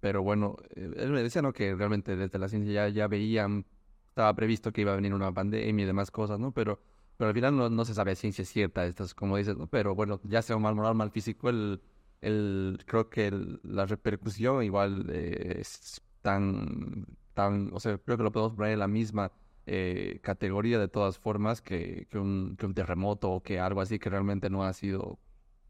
pero bueno, él me decía, ¿no? Que realmente desde la ciencia ya, ya veían, estaba previsto que iba a venir una pandemia y demás cosas, ¿no? Pero, pero al final no, no se sabe a ciencia cierta, estas, como dices, ¿no? Pero bueno, ya sea un mal moral, mal físico, el el, creo que la repercusión igual eh, es tan, tan, o sea, creo que lo podemos poner en la misma eh, categoría de todas formas que, que, un, que un terremoto o que algo así que realmente no ha sido,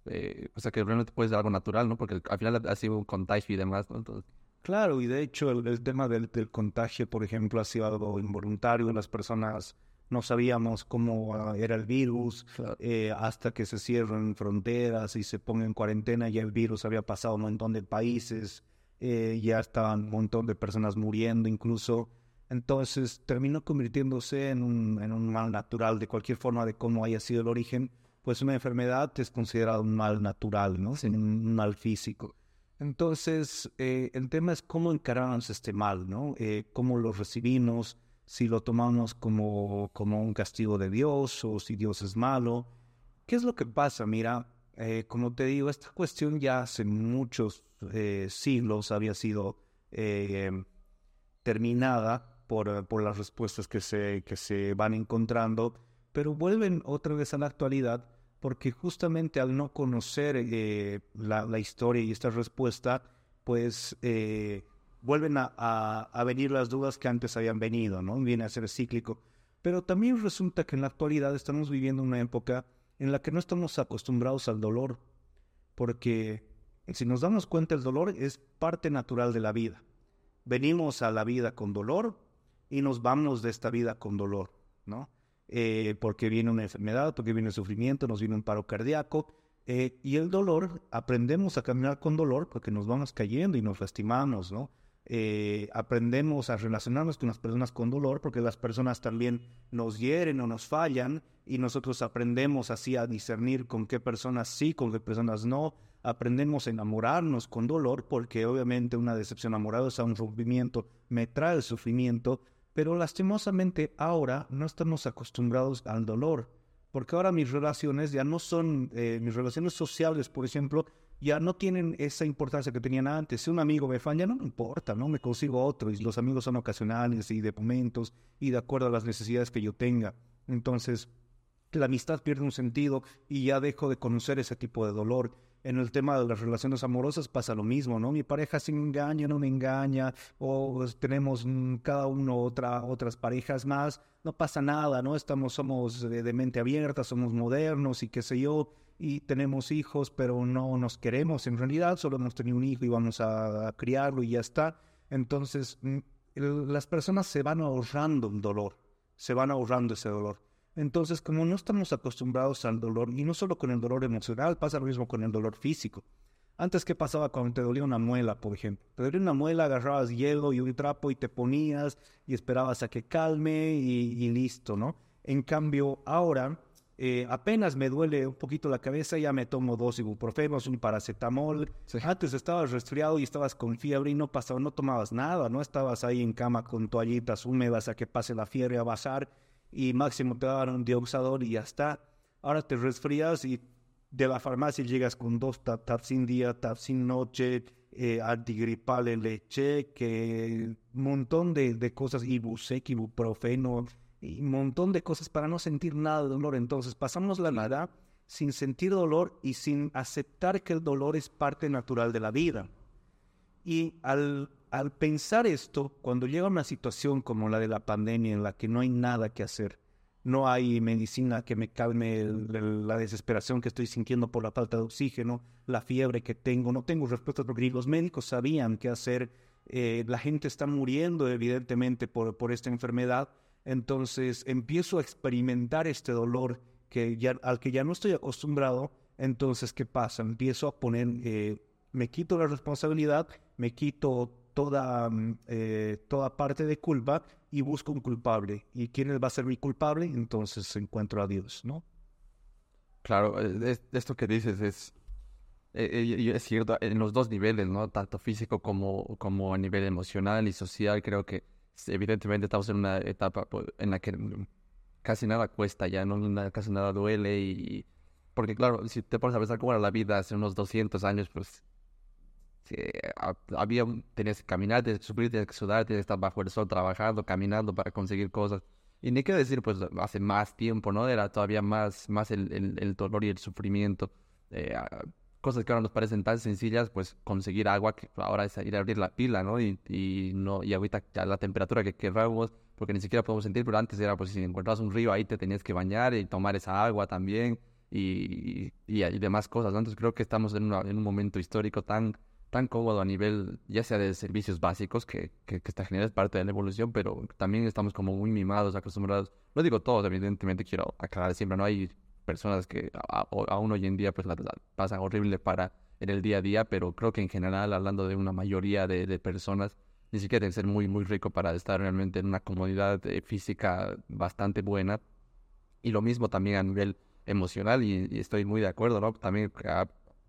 eh, o sea, que realmente puede ser algo natural, ¿no? Porque al final ha sido un contagio y demás, ¿no? Entonces, Claro, y de hecho el, tema del, del, contagio, por ejemplo, ha sido algo involuntario. Las personas no sabíamos cómo ah, era el virus, eh, hasta que se cierran fronteras y se ponga en cuarentena, ya el virus había pasado a un montón de países, eh, ya estaban un montón de personas muriendo incluso. Entonces terminó convirtiéndose en un, en un mal natural, de cualquier forma de cómo haya sido el origen, pues una enfermedad es considerada un mal natural, ¿no? Un mal físico. Entonces, eh, el tema es cómo encaramos este mal, ¿no? cómo lo recibimos, si lo tomamos como, como un castigo de Dios o si Dios es malo. ¿Qué es lo que pasa? Mira, eh, como te digo, esta cuestión ya hace muchos eh, siglos había sido eh, terminada por, por, las respuestas que se, que se van encontrando, pero vuelven otra vez a la actualidad porque justamente al no conocer la, la, historia y esta respuesta, pues vuelven a, venir las dudas que antes habían venido, ¿no? Viene a ser cíclico. Pero también resulta que en la actualidad estamos viviendo una época en la que no estamos acostumbrados al dolor, porque si nos damos cuenta el dolor es parte natural de la vida. Venimos a la vida con dolor y nos vamos de esta vida con dolor, ¿no? Eh, porque viene una enfermedad, porque viene sufrimiento, nos viene un paro cardíaco, eh, y el dolor, aprendemos a caminar con dolor porque nos vamos cayendo y nos lastimamos, ¿no? Eh, aprendemos a relacionarnos con las personas con dolor, porque las personas también nos hieren o nos fallan, y nosotros aprendemos así a discernir con qué personas sí, con qué personas no. Aprendemos a enamorarnos con dolor, porque obviamente una decepción amorosa, un rompimiento, me trae sufrimiento, pero lastimosamente ahora no estamos acostumbrados al dolor, porque ahora mis relaciones ya no son, eh, mis relaciones sociales, por ejemplo, ya no tienen esa importancia que tenían antes. Si un amigo me falla, no me importa, ¿no? Me consigo otro y los amigos son ocasionales y de momentos y de acuerdo a las necesidades que yo tenga. Entonces, la amistad pierde un sentido y ya dejo de conocer ese tipo de dolor. En el tema de las relaciones amorosas pasa lo mismo, ¿no? Mi pareja se engaña, no me engaña, o tenemos mm, cada uno otra, otras parejas más, no pasa nada, ¿no? Estamos, somos de mente abierta, somos modernos y qué sé yo, y tenemos hijos, pero no nos queremos en realidad, solo hemos tenido un hijo y vamos a, criarlo y ya está. Entonces, mm, las personas se van ahorrando un dolor, se van ahorrando ese dolor. Entonces, como no estamos acostumbrados al dolor, y no solo con el dolor emocional, pasa lo mismo con el dolor físico. Antes, ¿qué pasaba cuando te dolía una muela, por ejemplo? Te dolía una muela, agarrabas hielo y un trapo y te ponías y esperabas a que calme y, y listo, ¿no? En cambio, ahora eh, apenas me duele un poquito la cabeza, ya me tomo dos ibuprofenos, un paracetamol. Antes estabas resfriado y estabas con fiebre y no pasaba, no tomabas nada, no estabas ahí en cama con toallitas húmedas a que pase la fiebre a bajar y máximo te daban un dioxador y ya está. Ahora te resfrías y de la farmacia llegas con dos sin día, sin noche, eh, antigripal leche, que un montón de, de cosas, ibusec, ibuprofeno, y un montón de cosas para no sentir nada de dolor. Entonces pasamos la nada sin sentir dolor y sin aceptar que el dolor es parte natural de la vida. Y al, al pensar esto, cuando llega una situación como la de la pandemia en la que no hay nada que hacer, no hay medicina que me calme la desesperación que estoy sintiendo por la falta de oxígeno, la fiebre que tengo, no tengo respuestas porque los médicos sabían qué hacer, eh, la gente está muriendo evidentemente por, por esta enfermedad, entonces empiezo a experimentar este dolor que ya, al que ya no estoy acostumbrado. Entonces, ¿qué pasa? Empiezo a poner, eh, me quito la responsabilidad, me quito toda, mm, eh, toda parte de culpa y busco un culpable. ¿Y quién va a ser mi culpable? Entonces encuentro a Dios, ¿no? Claro, eh, esto que dices es, es cierto en los dos niveles, ¿no? Tanto físico como, como a nivel emocional y social. Creo que evidentemente estamos en una etapa pues, en la que casi nada cuesta ya, no casi nada duele y porque claro, si te pones a pensar cómo era la vida hace unos 200 años, pues había tenías que caminar, tienes que subir, tienes que sudar, tienes que estar bajo el sol trabajando, caminando para conseguir cosas. Y ni qué decir, pues hace más tiempo, ¿no? Era todavía más, más el, el, dolor y el sufrimiento. Eh, cosas que ahora nos parecen tan sencillas, pues conseguir agua, que ahora es ir a abrir la pila, ¿no? Y, no y ahorita la temperatura que queramos, porque ni siquiera podemos sentir, pero antes era, pues si encontrabas un río ahí te tenías que bañar y tomar esa agua también y, y, demás cosas. Entonces creo que estamos en, en, un momento histórico tan, tan cómodo a nivel, ya sea de servicios básicos, que, que, que está genial, es parte de la evolución, pero también estamos como muy mimados, acostumbrados. No digo todos, evidentemente quiero aclarar siempre, no hay personas que aún hoy en día pues la, pasan horrible para en el día a día, pero creo que en general, hablando de una mayoría de, personas, ni siquiera tiene que ser muy, muy rico para estar realmente en una comodidad eh, física bastante buena. Y lo mismo también a nivel emocional, y, estoy muy de acuerdo, ¿no? También ah,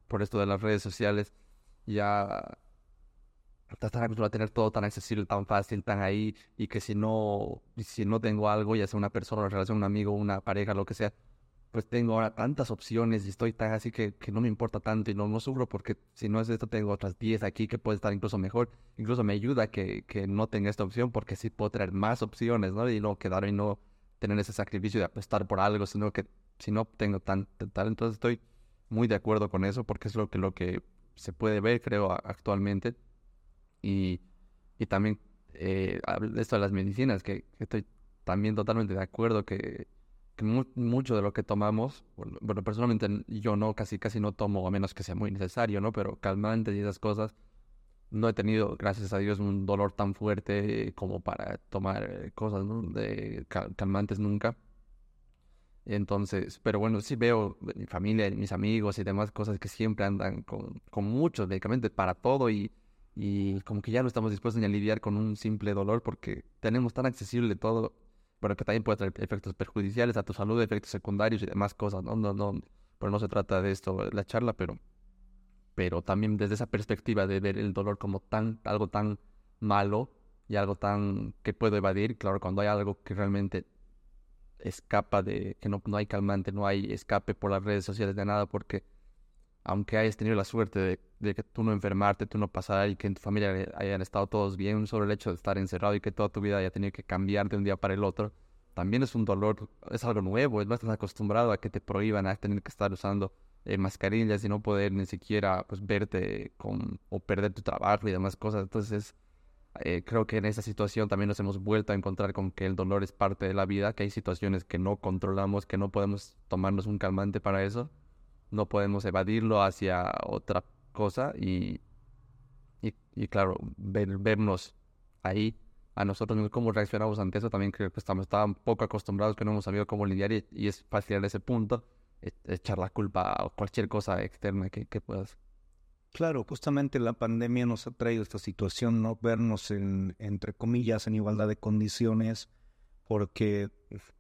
por esto de las redes sociales, ya están acostumbrados a tener todo tan accesible, tan fácil, tan ahí, y que si no, si no tengo algo, ya sea una persona, una relación, un amigo, una pareja, lo que sea, pues tengo ahora tantas opciones y estoy tan así que, que no me importa tanto y no, no sufro porque si no es esto tengo otras 10 aquí que puede estar incluso mejor. Incluso me ayuda que, que no tenga esta opción porque sí puedo tener más opciones, ¿no? Y no quedarme y no tener ese sacrificio de apostar por algo, sino que si no tengo tan, tal, entonces estoy muy de acuerdo con eso porque es lo que, lo que se puede ver, creo, actualmente. Y, y también eh, esto de las medicinas, que estoy también totalmente de acuerdo que que mucho de lo que tomamos, bueno, personalmente yo no, casi casi no tomo a menos que sea muy necesario, ¿no? Pero calmantes y esas cosas, no he tenido, gracias a Dios, un dolor tan fuerte como para tomar eh, cosas de calmantes nunca. Entonces, pero bueno, sí veo mi familia, mis amigos y demás cosas que siempre andan con, con muchos medicamentos para todo y, y como que ya no estamos dispuestos a lidiar con un simple dolor porque tenemos tan accesible todo, pero que también puede traer efectos perjudiciales a tu salud, efectos secundarios y demás cosas, ¿no? No, no, pero no se trata de esto la charla, pero, pero también desde esa perspectiva de ver el dolor como tan, algo tan malo y algo tan que puedo evadir, claro, cuando hay algo que realmente escapa de, que no, no hay calmante, no hay escape por las redes sociales de nada, porque aunque hayas tenido la suerte de, que tú no enfermarte, tú no pasar y que en tu familia hayan estado todos bien, solo el hecho de estar encerrado y que toda tu vida haya tenido que cambiar de un día para el otro, también es un dolor, es algo nuevo, no estás acostumbrado a que te prohíban a tener que estar usando eh, mascarillas y no poder ni siquiera pues verte con o perder tu trabajo y demás cosas. Entonces, eh, creo que en esa situación también nos hemos vuelto a encontrar con que el dolor es parte de la vida, que hay situaciones que no controlamos, que no podemos tomarnos un calmante para eso no podemos evadirlo hacia otra cosa y, y, claro, ver, vernos ahí a nosotros mismos, cómo reaccionamos ante eso, también creo que estamos tan poco acostumbrados que no hemos sabido cómo lidiar y, es fácil en ese punto e, echar la culpa a cualquier cosa externa que, que puedas. Claro, justamente la pandemia nos ha traído esta situación, ¿no? Vernos en, entre comillas, en igualdad de condiciones, porque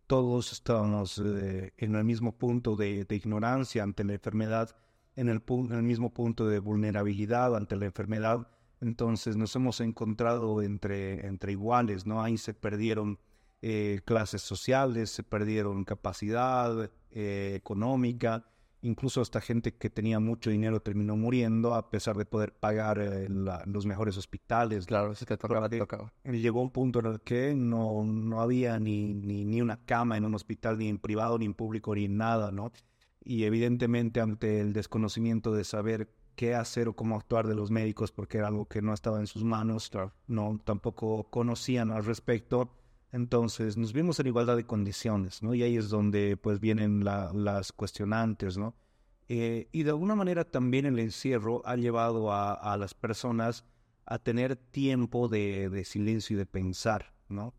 todos estábamos eh, en el mismo punto de, ignorancia ante la enfermedad, en el, mismo punto de vulnerabilidad ante la enfermedad. Entonces nos hemos encontrado entre, entre iguales, ¿no? Ahí se perdieron eh, clases sociales, se perdieron capacidad eh, económica, Incluso esta gente que tenía mucho dinero terminó muriendo a pesar de poder pagar eh, los mejores hospitales. Claro, es que tocaba, tocaba. Llegó un punto en el que no, no había ni, ni, ni, una cama en un hospital, ni en privado, ni en público, ni en nada, ¿no? Y evidentemente ante el desconocimiento de saber qué hacer o cómo actuar de los médicos, porque era algo que no estaba en sus manos, no, tampoco conocían al respecto, entonces nos vimos en igualdad de condiciones, ¿no? Y ahí es donde pues vienen las cuestionantes, ¿no? Eh, y de alguna manera también el encierro ha llevado a, las personas a tener tiempo de, silencio y de pensar, ¿no?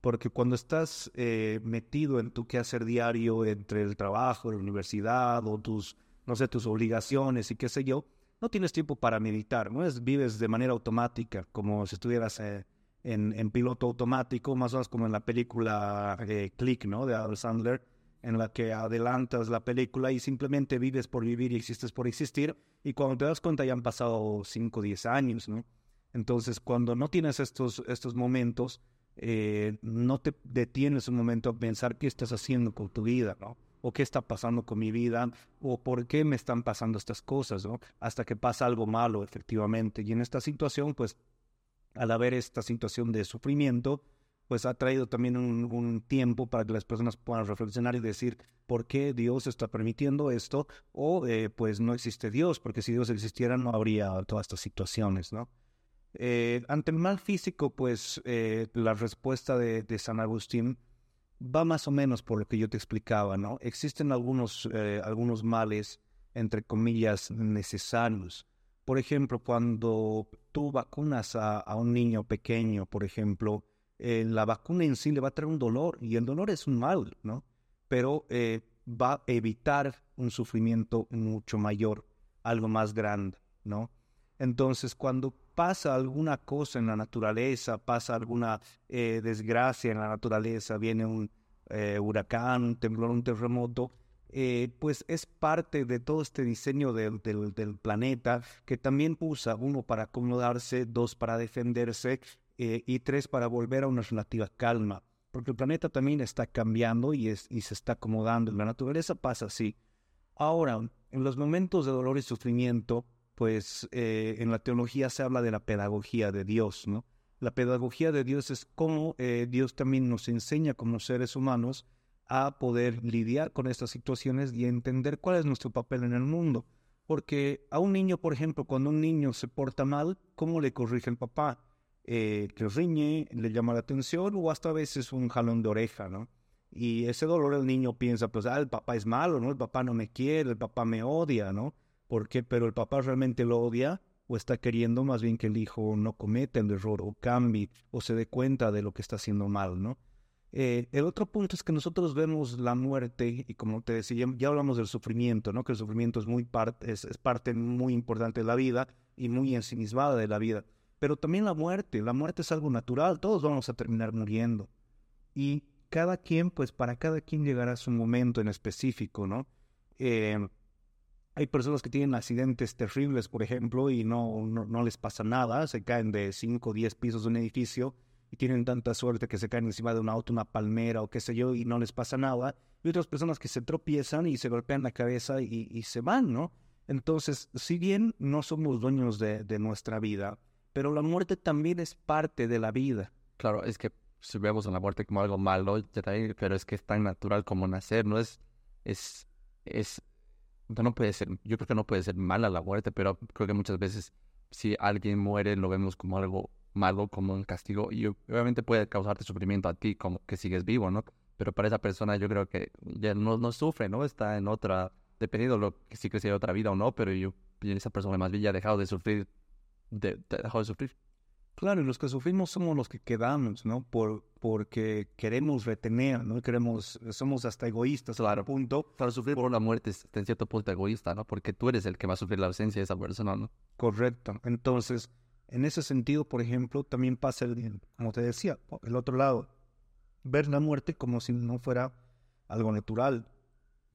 Porque cuando estás eh, metido en tu quehacer diario entre el trabajo, la universidad o tus, no sé, tus obligaciones y qué sé yo, no tienes tiempo para meditar, ¿no? Es, vives de manera automática, como si estuvieras... Eh, en, piloto automático, más o menos como en la película eh, Click, ¿no? De Adam Sandler, en la que adelantas la película y simplemente vives por vivir y existes por existir. Y cuando te das cuenta ya han pasado 5 o 10 años, ¿no? Entonces, cuando no tienes estos, estos momentos, eh, no te detienes un momento a pensar qué estás haciendo con tu vida, ¿no? O qué está pasando con mi vida, o por qué me están pasando estas cosas, ¿no? Hasta que pasa algo malo, efectivamente. Y en esta situación, pues al haber esta situación de sufrimiento, pues ha traído también un, tiempo para que las personas puedan reflexionar y decir por qué Dios está permitiendo esto o eh, pues no existe Dios, porque si Dios existiera no habría todas estas situaciones, ¿no? Eh, ante el mal físico, pues eh, la respuesta de, de, San Agustín va más o menos por lo que yo te explicaba, ¿no? Existen algunos, algunos males, entre comillas, necesarios por ejemplo, cuando tú vacunas a, un niño pequeño, por ejemplo, eh, la vacuna en sí le va a traer un dolor y el dolor es un mal, ¿no? Pero eh, va a evitar un sufrimiento mucho mayor, algo más grande, ¿no? Entonces, cuando pasa alguna cosa en la naturaleza, pasa alguna eh, desgracia en la naturaleza, viene un huracán, un temblor, un terremoto, eh, pues es parte de todo este diseño del, planeta que también usa uno para acomodarse, dos para defenderse eh, y tres para volver a una relativa calma. Porque el planeta también está cambiando y, es, y se está acomodando. La naturaleza pasa así. Ahora, en los momentos de dolor y sufrimiento, pues eh, en la teología se habla de la pedagogía de Dios, ¿no? La pedagogía de Dios es cómo Dios también nos enseña como seres humanos a poder lidiar con estas situaciones y entender cuál es nuestro papel en el mundo. Porque a un niño, por ejemplo, cuando un niño se porta mal, ¿cómo le corrige el papá? Eh, le riñe, le llama la atención o hasta a veces un jalón de oreja, ¿no? Y ese dolor el niño piensa, pues, ah, el papá es malo, ¿no? El papá no me quiere, el papá me odia, ¿no? ¿Por qué? Pero el papá realmente lo odia o está queriendo más bien que el hijo no cometa el error o cambie o se dé cuenta de lo que está haciendo mal, ¿no? Eh, el otro punto es que nosotros vemos la muerte, y como te decía, ya, hablamos del sufrimiento, ¿no? que el sufrimiento es, muy parte, es, parte muy importante de la vida, y muy ensimismada de la vida. Pero también la muerte, la muerte es algo natural, todos vamos a terminar muriendo. Y cada quien, pues para cada quien llegará su momento en específico, ¿no? Eh, hay personas que tienen accidentes terribles, por ejemplo, y no, no, les pasa nada, se caen de 5 o 10 pisos de un edificio y tienen tanta suerte que se caen encima de un auto, una palmera o qué sé yo, y no les pasa nada. Y otras personas que se tropiezan y se golpean la cabeza y, se van, ¿no? Entonces, si bien no somos dueños de, de, nuestra vida, pero la muerte también es parte de la vida. Claro, es que si vemos a la muerte como algo malo, pero es que es tan natural como nacer, ¿no? Es, es, es no puede ser, yo creo que no puede ser mala la muerte, pero creo que muchas veces si alguien muere lo vemos como algo malo, como un castigo, y obviamente puede causarte sufrimiento a ti, como que sigues vivo, ¿no? Pero para esa persona yo creo que ya no, no sufre, ¿no? Está en otra, dependiendo de lo que si crece otra vida o no, pero yo, esa persona más bien ya ha dejado de sufrir, de, de, dejado de sufrir. Claro, y los que sufrimos somos los que quedamos, ¿no? Por, porque queremos retener, ¿no? Queremos, somos hasta egoístas claro. punto. Para sufrir por una muerte es en cierto punto egoísta, ¿no? Porque tú eres el que va a sufrir la ausencia de esa persona, ¿no? Correcto. Entonces, en ese sentido, por ejemplo, también pasa, el, como te decía, el otro lado, ver la muerte como si no fuera algo natural.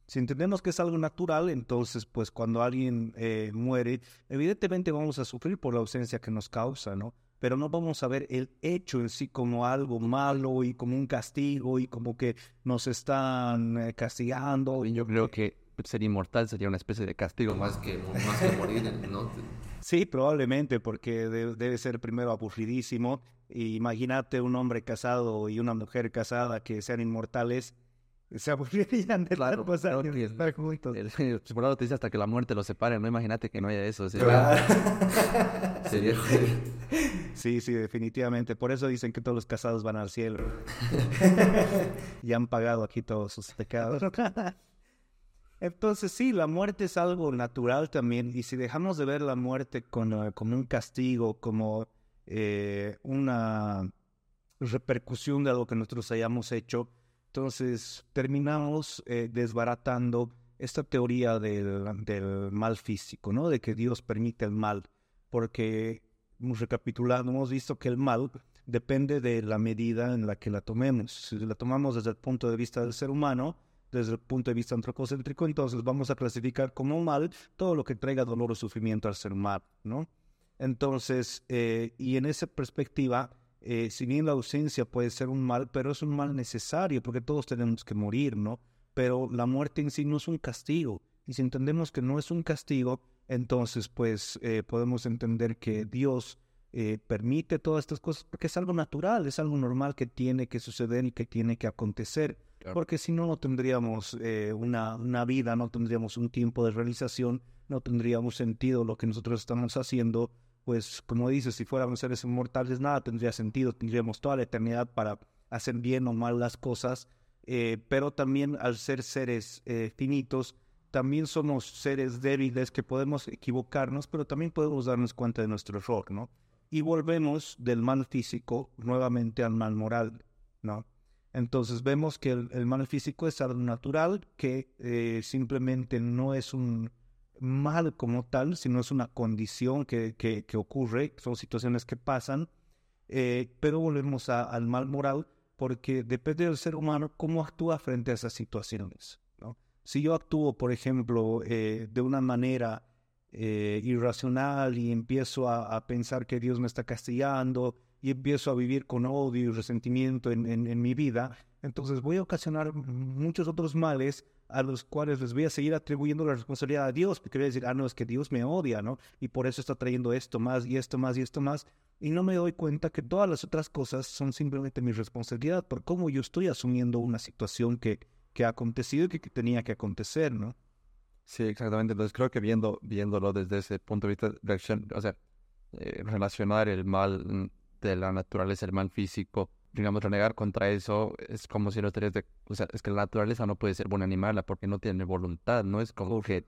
Si entendemos que es algo natural, entonces, pues cuando alguien eh, muere, evidentemente vamos a sufrir por la ausencia que nos causa, ¿no? pero no vamos a ver el hecho en sí como algo malo y como un castigo y como que nos están eh, castigando. Y yo creo que ser inmortal sería una especie de castigo más que, más que morir, ¿no? Sí, probablemente, porque debe ser primero aburridísimo. imagínate un hombre casado y una mujer casada que sean inmortales se aburrirían de claro, años y estar juntos. El, el, te dice hasta que la muerte los separe, no imagínate que no haya eso. Sí, sí, definitivamente. Por eso dicen que todos los casados van al cielo. y han pagado aquí todos sus pecados. Entonces sí, la muerte es algo natural también. Y si dejamos de ver la muerte como, como un castigo, como eh, una repercusión de algo que nosotros hayamos hecho, entonces, terminamos eh, desbaratando esta teoría del, mal físico, ¿no? De que Dios permite el mal, porque, recapitulando, hemos visto que el mal depende de la medida en la que la tomemos. Si la tomamos desde el punto de vista del ser humano, desde el punto de vista antropocéntrico, entonces vamos a clasificar como mal todo lo que traiga dolor o sufrimiento al ser humano, ¿no? Entonces, eh, y en esa perspectiva, eh, si bien la ausencia puede ser un mal, pero es un mal necesario porque todos tenemos que morir, ¿no? Pero la muerte en sí no es un castigo. Y si entendemos que no es un castigo, entonces pues eh, podemos entender que Dios permite todas estas cosas porque es algo natural, es algo normal que tiene que suceder y que tiene que acontecer. Porque si no, no tendríamos una, una vida, no tendríamos un tiempo de realización, no tendríamos sentido lo que nosotros estamos haciendo pues como dices, si fuéramos seres inmortales, nada tendría sentido, tendríamos toda la eternidad para hacer bien o mal las cosas, eh, pero también al ser seres eh, finitos, también somos seres débiles que podemos equivocarnos, pero también podemos darnos cuenta de nuestro error, ¿no? Y volvemos del mal físico nuevamente al mal moral, ¿no? Entonces vemos que el, mal físico es algo natural, que eh, simplemente no es un mal como tal, sino es una condición que, que, ocurre, son situaciones que pasan, eh, pero volvemos al mal moral porque depende del ser humano cómo actúa frente a esas situaciones. Si yo actúo, por ejemplo, eh, de una manera eh, irracional y empiezo a, pensar que Dios me está castigando y empiezo a vivir con odio y resentimiento en, en, mi vida, entonces voy a ocasionar muchos otros males a los cuales les voy a seguir atribuyendo la responsabilidad a Dios, porque voy a decir, ah, no, es que Dios me odia, ¿no? Y por eso está trayendo esto más y esto más y esto más. Y no me doy cuenta que todas las otras cosas son simplemente mi responsabilidad por cómo yo estoy asumiendo una situación que, que ha acontecido y que, tenía que acontecer, ¿no? Sí, exactamente. Entonces creo que viendo, viéndolo desde ese punto de vista, de o sea, eh, relacionar el mal mm, de la naturaleza, el mal físico, digamos, renegar contra eso es como si no estarías de... O sea, es que la naturaleza no puede ser buena animal porque no tiene voluntad, ¿no? Es como que,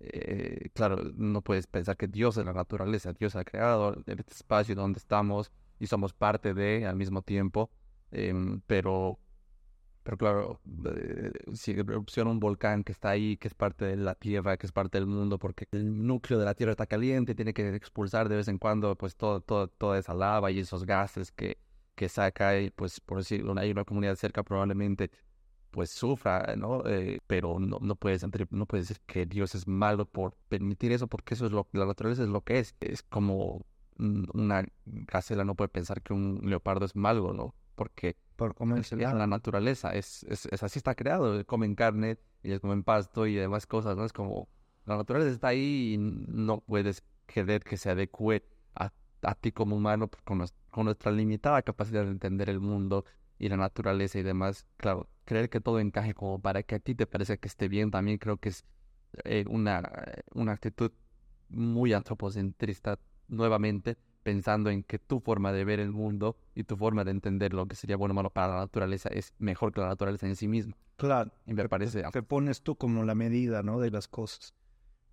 eh, claro, no puedes pensar que Dios es la naturaleza, Dios ha creado este espacio donde estamos y somos parte de al mismo tiempo, em, pero Pero claro, eh, si erupciona un volcán que está ahí, que es parte de la Tierra, que es parte del mundo, porque el núcleo de la Tierra está caliente, tiene que expulsar de vez en cuando pues todo, todo, toda esa lava y esos gases que, que saca y pues por decirlo, hay una comunidad cerca probablemente pues sufra, ¿no? Eh, pero no, no puedes no puedes decir que Dios es malo por permitir eso, porque eso es lo la naturaleza es lo que es. Es como una gacela no puede pensar que un leopardo es malo, ¿no? Porque por comerse la naturaleza, es, es, así está creado, comen carne les comen pasto y demás cosas, ¿no? Es como la naturaleza está ahí y no puedes querer que se adecue a, a ti como humano con, con nuestra limitada capacidad de entender el mundo y la naturaleza y demás. Claro, creer que todo encaje como para que a ti te parezca que esté bien, también creo que es eh, una, una actitud muy antropocentrista nuevamente, pensando en que tu forma de ver el mundo y tu forma de entender lo que sería bueno o malo para la naturaleza es mejor que la naturaleza en sí misma. Claro. Y me parece... Que pones tú como la medida, ¿no? De las cosas.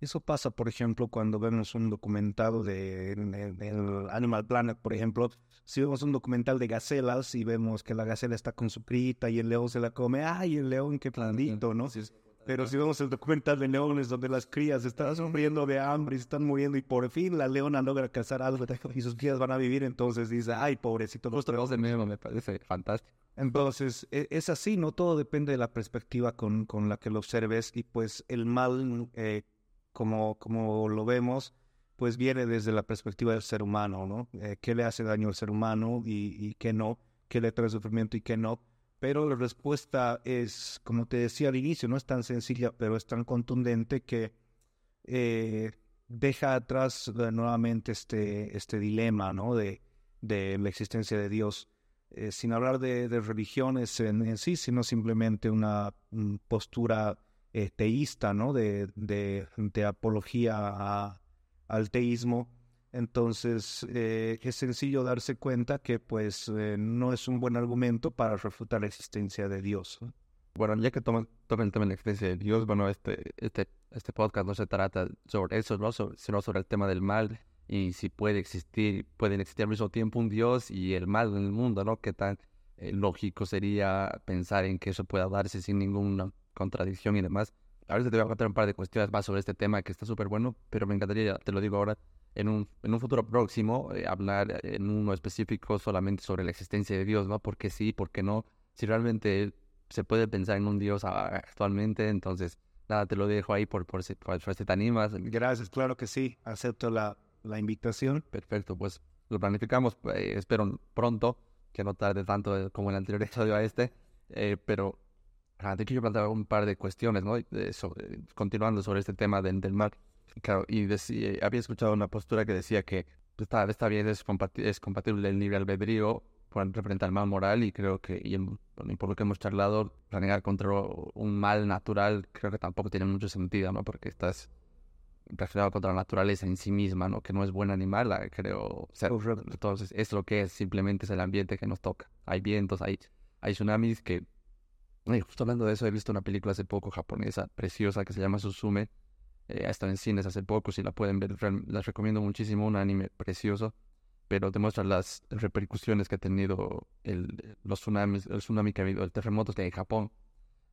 Eso pasa, por ejemplo, cuando vemos un documental de, Animal Planet, por ejemplo, si vemos un documental de gacelas y vemos que la gacela está con su prita y el león se la come, ¡ay, el león, qué planito, ¿no? Pero si vemos el documental de leones donde las crías están sufriendo de hambre y están muriendo y por fin la leona logra cazar algo y sus crías van a vivir, entonces dice, ay, pobrecito. Justo de meme me parece fantástico. Entonces, e, es así, ¿no? Todo depende de la perspectiva con, con la que lo observes y pues el mal, eh, como, como lo vemos, pues viene desde la perspectiva del ser humano, ¿no? Eh, ¿Qué le hace daño al ser humano y, y qué no? ¿Qué le trae sufrimiento y qué no? Pero la respuesta es, como te decía al inicio, no es tan sencilla, pero es tan contundente que eh, deja atrás eh, nuevamente este, este dilema, ¿no? De, de la existencia de Dios. sin hablar de, religiones en, en, sí, sino simplemente una postura teísta, ¿no? De, de, de apología a, al teísmo, entonces eh, es sencillo darse cuenta que pues eh, no es un buen argumento para refutar la existencia de Dios. Bueno, ya que toman, tema de la existencia de Dios, bueno, este, este, este podcast no se trata sobre eso, ¿no? sino sobre el tema del mal y si puede existir, pueden existir al mismo tiempo un Dios y el mal en el mundo, ¿no? Qué tan eh, lógico sería pensar en que eso pueda darse sin ninguna contradicción y demás. Ahorita te voy a contar un par de cuestiones más sobre este tema que está súper bueno, pero me encantaría, te lo digo ahora, en un, en un futuro próximo, eh, hablar en uno específico solamente sobre la existencia de Dios, ¿no? Porque sí, porque no, si realmente se puede pensar en un Dios actualmente, entonces, nada, te lo dejo ahí por, por, si, por, si te animas. Gracias, claro que sí, acepto la, la invitación. Perfecto, pues lo planificamos, eh, espero pronto, que no tarde tanto como el anterior episodio a este, eh, pero te quiero plantear un par de cuestiones, ¿no? sobre, continuando sobre este tema del, del mar. Claro, y decía, había escuchado una postura que decía que pues, está, está bien, es, es compatible el libre albedrío por representar el mal moral y creo que, y, por lo que hemos charlado, planear contra un mal natural creo que tampoco tiene mucho sentido, ¿no? Porque estás reaccionando contra la naturaleza en sí misma, ¿no? Que no es buena ni mala, creo. O sea, entonces, es lo que es, simplemente es el ambiente que nos toca. Hay vientos, hay, hay tsunamis que y justo hablando de eso, he visto una película hace poco japonesa preciosa que se llama Susume. Eh, ha estado en cines hace poco, si la pueden ver, las recomiendo muchísimo, un anime precioso, pero te muestra las repercusiones que ha tenido el, los tsunamis, el tsunami que ha habido, el terremoto en Japón.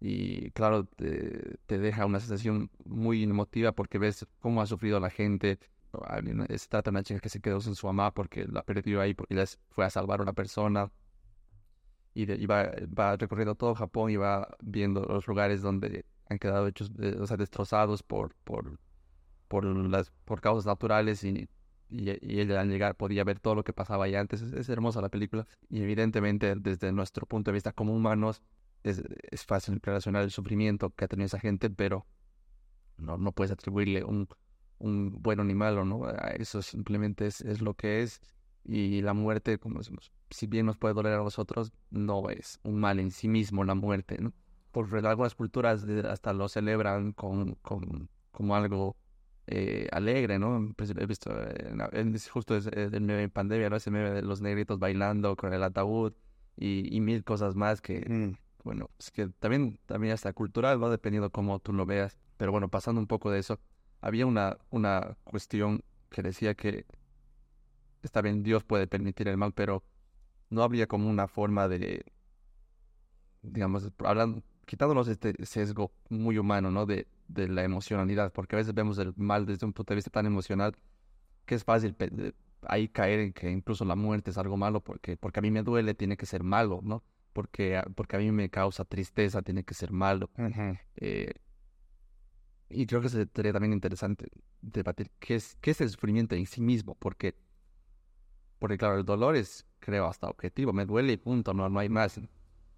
Y claro, te, te, deja una sensación muy emotiva porque ves cómo ha sufrido la gente. Se trata de una chica que se quedó sin su mamá porque la perdió ahí, porque ella fue a salvar a una persona y, va, recorriendo todo Japón y va viendo los lugares donde han quedado hechos, eh, o sea, destrozados por, por, por, las, por causas naturales y, y, y al llegar podía ver todo lo que pasaba ahí antes. Es, hermosa la película y evidentemente desde nuestro punto de vista como humanos es, es fácil relacionar el sufrimiento que ha tenido esa gente, pero no, no puedes atribuirle un, un bueno ni malo, ¿no? Eso simplemente es, es lo que es y la muerte, como decimos, si bien nos puede doler a nosotros, no es un mal en sí mismo la muerte, ¿no? Por algunas culturas hasta lo celebran con, con como algo eh, alegre, ¿no? Pues, he visto, justo el meme en pandemia, ¿no? Ese meme de los negritos bailando con el ataúd y, y mil cosas más que, mm. bueno, es que también, también hasta cultural, ¿no? Dependiendo cómo tú lo veas. Pero bueno, pasando un poco de eso, había una, una cuestión que decía que está bien, Dios puede permitir el mal, pero no habría como una forma de, digamos, hablando, quitándonos este sesgo muy humano, ¿no? De, de la emocionalidad, porque a veces vemos el mal desde un punto de vista tan emocional que es fácil ahí caer en que incluso la muerte es algo malo porque, porque a mí me duele, tiene que ser malo, ¿no? Porque, porque a mí me causa tristeza, tiene que ser malo. eh, y creo que sería también interesante debatir qué es, qué es el sufrimiento en sí mismo, porque, porque claro, el dolor es, creo, hasta objetivo, me duele y punto, no, no hay más.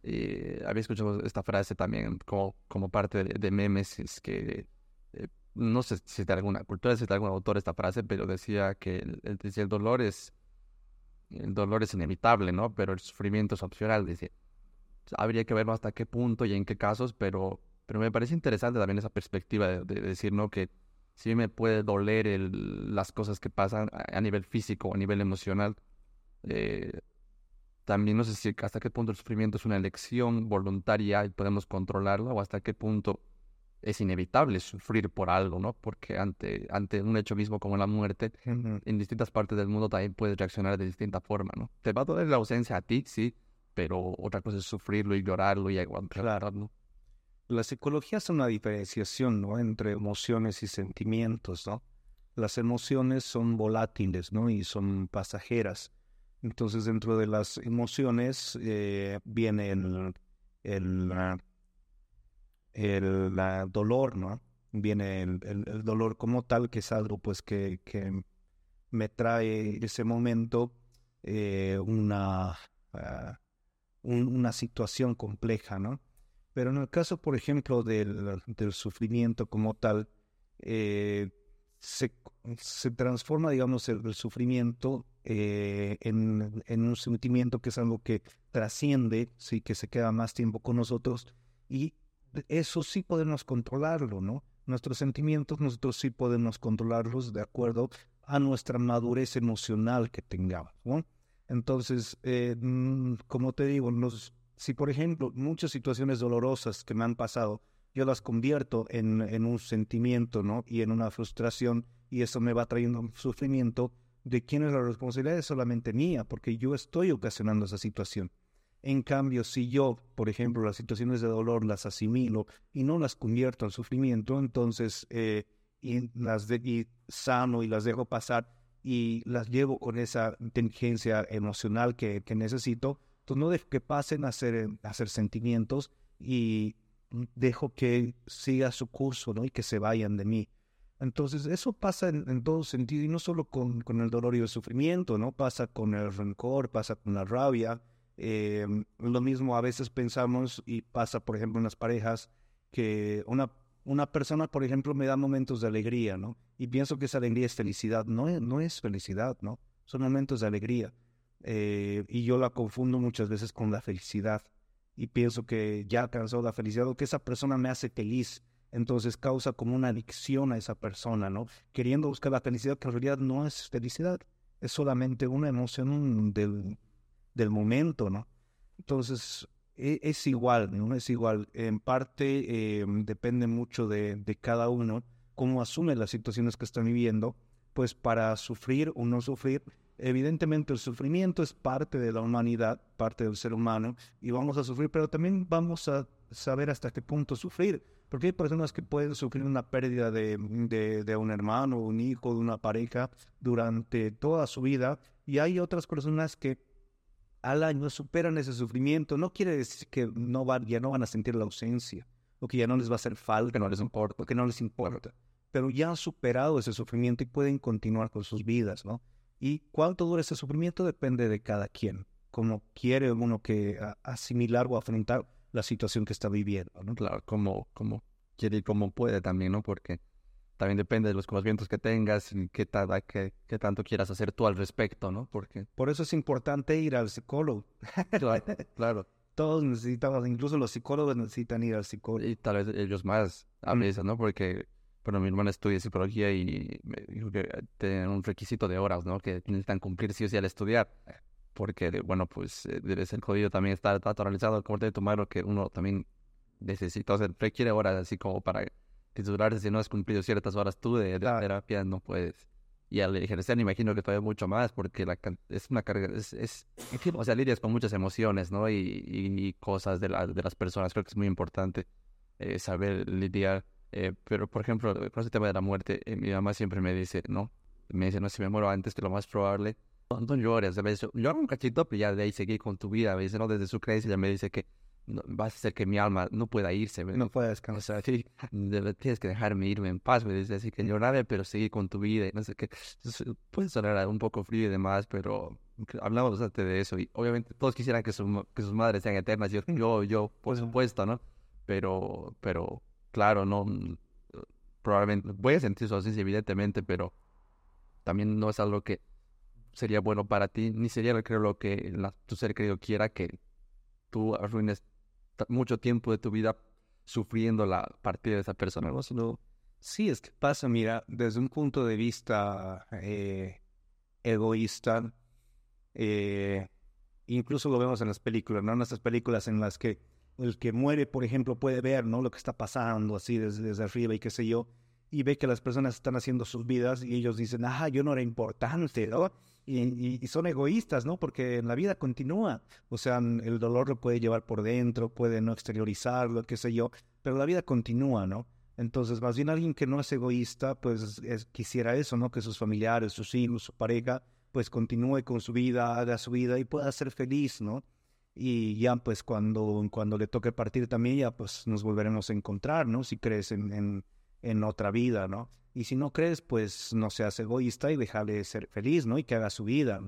Eh, había escuchado esta frase también como, como parte de, memes, es que eh, no sé si de alguna cultura, si de algún autor esta frase, pero decía que el, el, dolor es el dolor es inevitable, ¿no? Pero el sufrimiento es opcional. Dice, habría que ver hasta qué punto y en qué casos, pero, pero me parece interesante también esa perspectiva de, decir, ¿no? Que si me puede doler el, las cosas que pasan a, nivel físico a nivel emocional, eh, también no sé si hasta qué punto el sufrimiento es una elección voluntaria y podemos controlarlo o hasta qué punto es inevitable sufrir por algo, ¿no? Porque ante, ante un hecho mismo como la muerte, en distintas partes del mundo también puedes reaccionar de distinta forma, ¿no? Te va a doler la ausencia a ti, sí, pero otra cosa es sufrirlo y llorarlo y aguantarlo, ¿no? La psicología hace una diferenciación, ¿no? Entre emociones y sentimientos, ¿no? Las emociones son volátiles, ¿no? Y son pasajeras. Entonces, dentro de las emociones eh, viene el, el, el dolor, ¿no? Viene el, dolor como tal, que es algo pues que, que me trae ese momento eh, una, ah, una situación compleja, ¿no? Pero en el caso, por ejemplo, del, del sufrimiento como tal, eh, se, se, transforma, digamos, el, sufrimiento eh, en, un sentimiento que es algo que trasciende, sí, que se queda más tiempo con nosotros y eso sí podemos controlarlo, ¿no? Nuestros sentimientos nosotros sí podemos controlarlos de acuerdo a nuestra madurez emocional que tengamos, ¿no? Entonces, eh, mm, como te digo, si por ejemplo muchas situaciones dolorosas que me han pasado, yo las convierto en, un sentimiento, ¿no? Y en una frustración, y eso me va trayendo sufrimiento, ¿de quién es la responsabilidad? Es solamente mía, porque yo estoy ocasionando esa situación. En cambio, si yo, por ejemplo, las situaciones de dolor las asimilo y no las convierto en sufrimiento, entonces eh, y las de, y sano y las dejo pasar y las llevo con esa inteligencia emocional que, que necesito, entonces no dejo que pasen a ser, a ser sentimientos y dejo que siga su curso ¿no? y que se vayan de mí. Entonces, eso pasa en, en, todo sentido, y no solo con, con el dolor y el sufrimiento, ¿no? Pasa con el rencor, pasa con la rabia, eh, lo mismo a veces pensamos y pasa, por ejemplo, en las parejas, que una, una persona, por ejemplo, me da momentos de alegría, ¿no? Y pienso que esa alegría es felicidad. No es, no es felicidad, ¿no? Son momentos de alegría. Eh, y yo la confundo muchas veces con la felicidad. Y pienso que ya alcanzó la felicidad o que esa persona me hace feliz. Entonces causa como una adicción a esa persona, ¿no? Queriendo buscar la felicidad, que en realidad no es felicidad. Es solamente una emoción del, del momento, ¿no? Entonces, e, es, igual, ¿no? Es igual. En parte em, depende mucho de, de, cada uno cómo asume las situaciones que están viviendo, pues para sufrir o no sufrir. Evidentemente el sufrimiento es parte de la humanidad, parte del ser humano, y vamos a sufrir, pero también vamos a saber hasta qué punto sufrir, porque hay personas que pueden sufrir una pérdida de, de, de un hermano, un hijo, de una pareja durante toda su vida, y hay otras personas que al año superan ese sufrimiento. No quiere decir que no van, ya no van a sentir la ausencia, o que ya no les va a hacer falta, que no les importa, o que no les importa. Pero ya han superado ese sufrimiento y pueden continuar con sus vidas, ¿no? Y cuánto dura ese sufrimiento depende de cada quien, como quiere uno que asimilar o afrontar la situación que está viviendo, ¿no? Claro, como, como quiere y como puede también, ¿no? Porque también depende de los conocimientos que tengas y qué, qué, qué, tanto quieras hacer tú al respecto, ¿no? Porque... Por eso es importante ir al psicólogo. claro, Todos necesitamos, incluso los psicólogos necesitan ir al psicólogo. Y tal vez ellos más a veces, ¿no? Porque, bueno, mi hermana estudia psicología y me dijo que tienen un requisito de horas, ¿no? Que necesitan cumplir sí o sí al estudiar. Porque, bueno, pues debe ser jodido también estar naturalizado como de tomar lo que uno también necesita, o sea, requiere horas así como para titularte si no has cumplido ciertas horas tú de, terapia, no puedes Y al me imagino que todavía mucho más, porque la, es una carga, es, es, o sea, lidias con muchas emociones, ¿no? Y, y, cosas de, la, de las personas, creo que es muy importante eh, saber lidiar. Eh, pero, por ejemplo, con el tema de la muerte, eh, mi mamá siempre me dice, ¿no? Me dice, no, si me muero antes, que lo más probable, no, llores. A veces lloro un cachito, pero ya de ahí seguir con tu vida. A veces, ¿no? Desde su creencia, ella me dice que no, vas a hacer que mi alma no pueda irse. No pueda descansar. Sí, tienes que dejarme irme en paz, me dice, así que llorar, pero seguir con tu vida y no sé qué. puede sonar un poco frío y demás, pero hablamos bastante de eso y obviamente todos quisieran que, que sus madres sean eternas, yo, yo, yo, por supuesto, ¿no? Pero, pero, claro, no, probablemente, voy a sentir eso así, evidentemente, pero también no es algo que sería bueno para ti, ni sería, creo, lo que tu ser querido quiera que tú arruines mucho tiempo de tu vida sufriendo la partida de esa persona, ¿no? Sí, es que pasa, mira, desde un punto de vista eh, egoísta, eh, incluso lo vemos en las películas, ¿no? En estas películas en las que el que muere, por ejemplo, puede ver, ¿no? Lo que está pasando así desde, desde arriba y qué sé yo, y ve que las personas están haciendo sus vidas y ellos dicen, ah, yo no era importante, ¿no? Y, son egoístas, ¿no? Porque la vida continúa. O sea, el dolor lo puede llevar por dentro, puede no exteriorizarlo, qué sé yo, pero la vida continúa, ¿no? Entonces, más bien alguien que no es egoísta, pues quisiera eso, ¿no? Que sus familiares, sus hijos, su pareja, pues continúe con su vida, haga su vida y pueda ser feliz, ¿no? Y ya, pues cuando, cuando le toque partir también, ya pues nos volveremos a encontrar, ¿no? Si crees en, en, en otra vida, ¿no? Y si no crees, pues no seas egoísta y déjale ser feliz, ¿no? Y que haga su vida.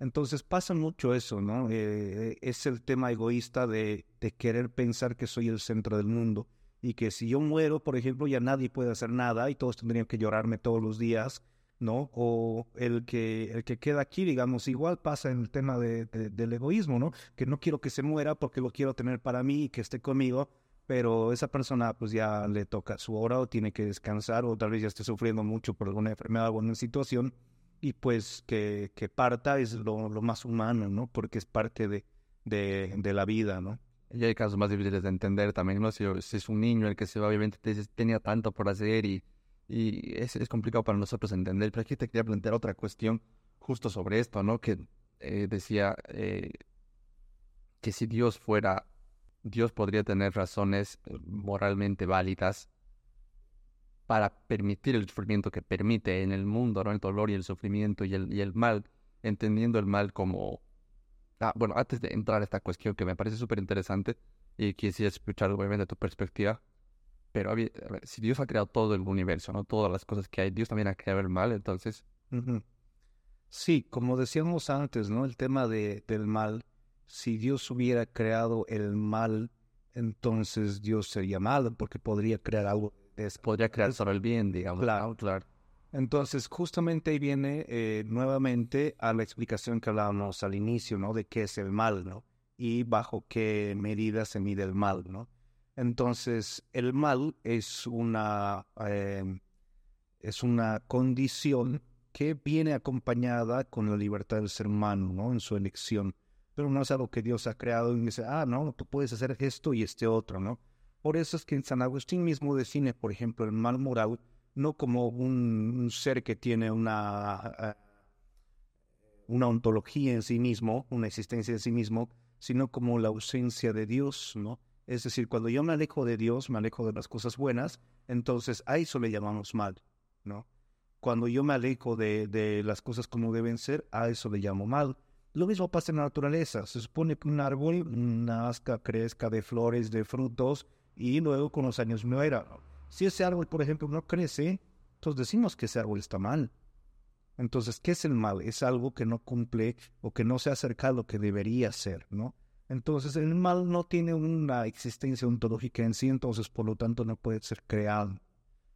Entonces pasa mucho eso, ¿no? Eh, es el tema egoísta de, de, querer pensar que soy el centro del mundo y que si yo muero, por ejemplo, ya nadie puede hacer nada y todos tendrían que llorarme todos los días, ¿no? O el que, el que queda aquí, digamos, igual pasa en el tema de, del egoísmo, ¿no? Que no quiero que se muera porque lo quiero tener para mí y que esté conmigo, pero esa persona pues ya le toca su hora o tiene que descansar o tal vez ya esté sufriendo mucho por alguna enfermedad o alguna situación y pues que, que parta es lo, lo, más humano, ¿no? Porque es parte de, de, de, la vida, ¿no? Y hay casos más difíciles de entender también, ¿no? Si, es un niño el que se va, obviamente tenía tanto por hacer y, y es, es, complicado para nosotros entender. Pero aquí te quería plantear otra cuestión justo sobre esto, ¿no? Que eh, decía eh, que si Dios fuera Dios podría tener razones eh, moralmente válidas para permitir el sufrimiento que permite en el mundo, ¿no? El dolor y el sufrimiento y el, y el mal, entendiendo el mal como... Ah, bueno, antes de entrar a esta cuestión que me parece súper interesante y quisiera escuchar obviamente tu perspectiva, pero si Dios ha creado todo el universo, ¿no? Todas las cosas que hay, Dios también ha creado el mal, entonces... Sí, como decíamos antes, ¿no? El tema de, del mal si Dios hubiera creado el mal, entonces Dios sería malo porque podría crear algo. De podría crear solo el bien, digamos. Claro, claro. Entonces, justamente ahí viene eh, nuevamente a la explicación que hablábamos al inicio, ¿no? De qué es el mal, ¿no? Y bajo qué medida se mide el mal, ¿no? Entonces, el mal es una, em, es una condición que viene acompañada con la libertad del ser humano, ¿no? En su elección pero no es algo que Dios ha creado y dice, ah, no, tú puedes hacer esto y este otro, ¿no? Por eso es que en San Agustín mismo define, por ejemplo, el mal moral no como un, ser que tiene una, eh, una ontología en sí mismo, una existencia en sí mismo, sino como la ausencia de Dios, ¿no? Es decir, cuando yo me alejo de Dios, me alejo de las cosas buenas, entonces a eso le llamamos mal, ¿no? Cuando yo me alejo de, de las cosas como deben ser, a eso le llamo mal. Lo mismo pasa en la naturaleza. Se supone que un árbol nazca, crezca de flores, de frutos y luego con los años muera. Si ese árbol, por ejemplo, no crece, entonces decimos que ese árbol está mal. Entonces, ¿qué es el mal? Es algo que no cumple o que no se acerca a lo que debería ser, ¿no? Entonces, el mal no tiene una existencia ontológica en sí, entonces, por lo tanto, no puede ser creado.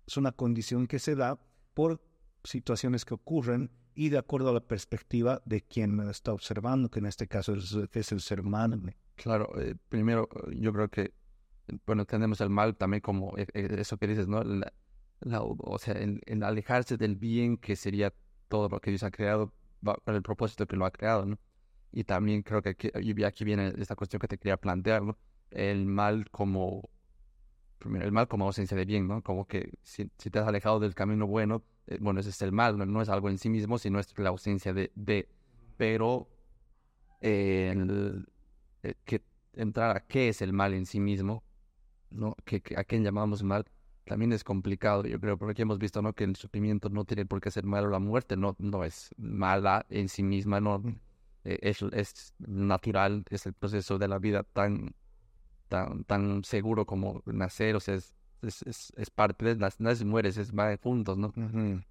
Es una condición que se da por situaciones que ocurren y de acuerdo a la perspectiva de quien está observando, que en este caso es, el ser humano. Claro, eh, primero yo creo que, bueno, tenemos el mal también como eh, eh, eso que dices, ¿no? o sea, el, alejarse del bien que sería todo lo que Dios ha creado para el propósito que lo ha creado, ¿no? Y también creo que aquí, aquí viene esta cuestión que te quería plantear, ¿no? El mal como primero, el mal como ausencia de bien, ¿no? Como que si, te has alejado del camino bueno, eh, bueno, ese es el mal, no, es algo en sí mismo, sino es la ausencia de, de pero eh, que entrar a qué es el mal en sí mismo, ¿no? Que, a quién llamamos mal, también es complicado, yo creo, porque hemos visto, ¿no? Que el sufrimiento no tiene por qué ser malo, la muerte no, no es mala en sí misma, no, eh, es, es natural, es el proceso de la vida tan, tan, tan seguro como nacer, o sea, es, es, es, parte de las, las mueres, es más juntos, ¿no?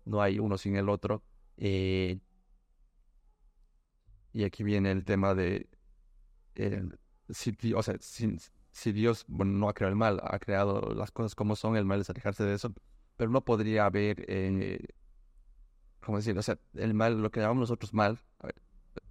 No hay uno sin el otro. Eh, y aquí viene el tema de, eh, si, o sea, si, si Dios bueno, no ha creado el mal, ha creado las cosas como son, el mal es alejarse de eso, pero no podría haber, eh, ¿cómo decir? O sea, el mal, lo que llamamos nosotros mal,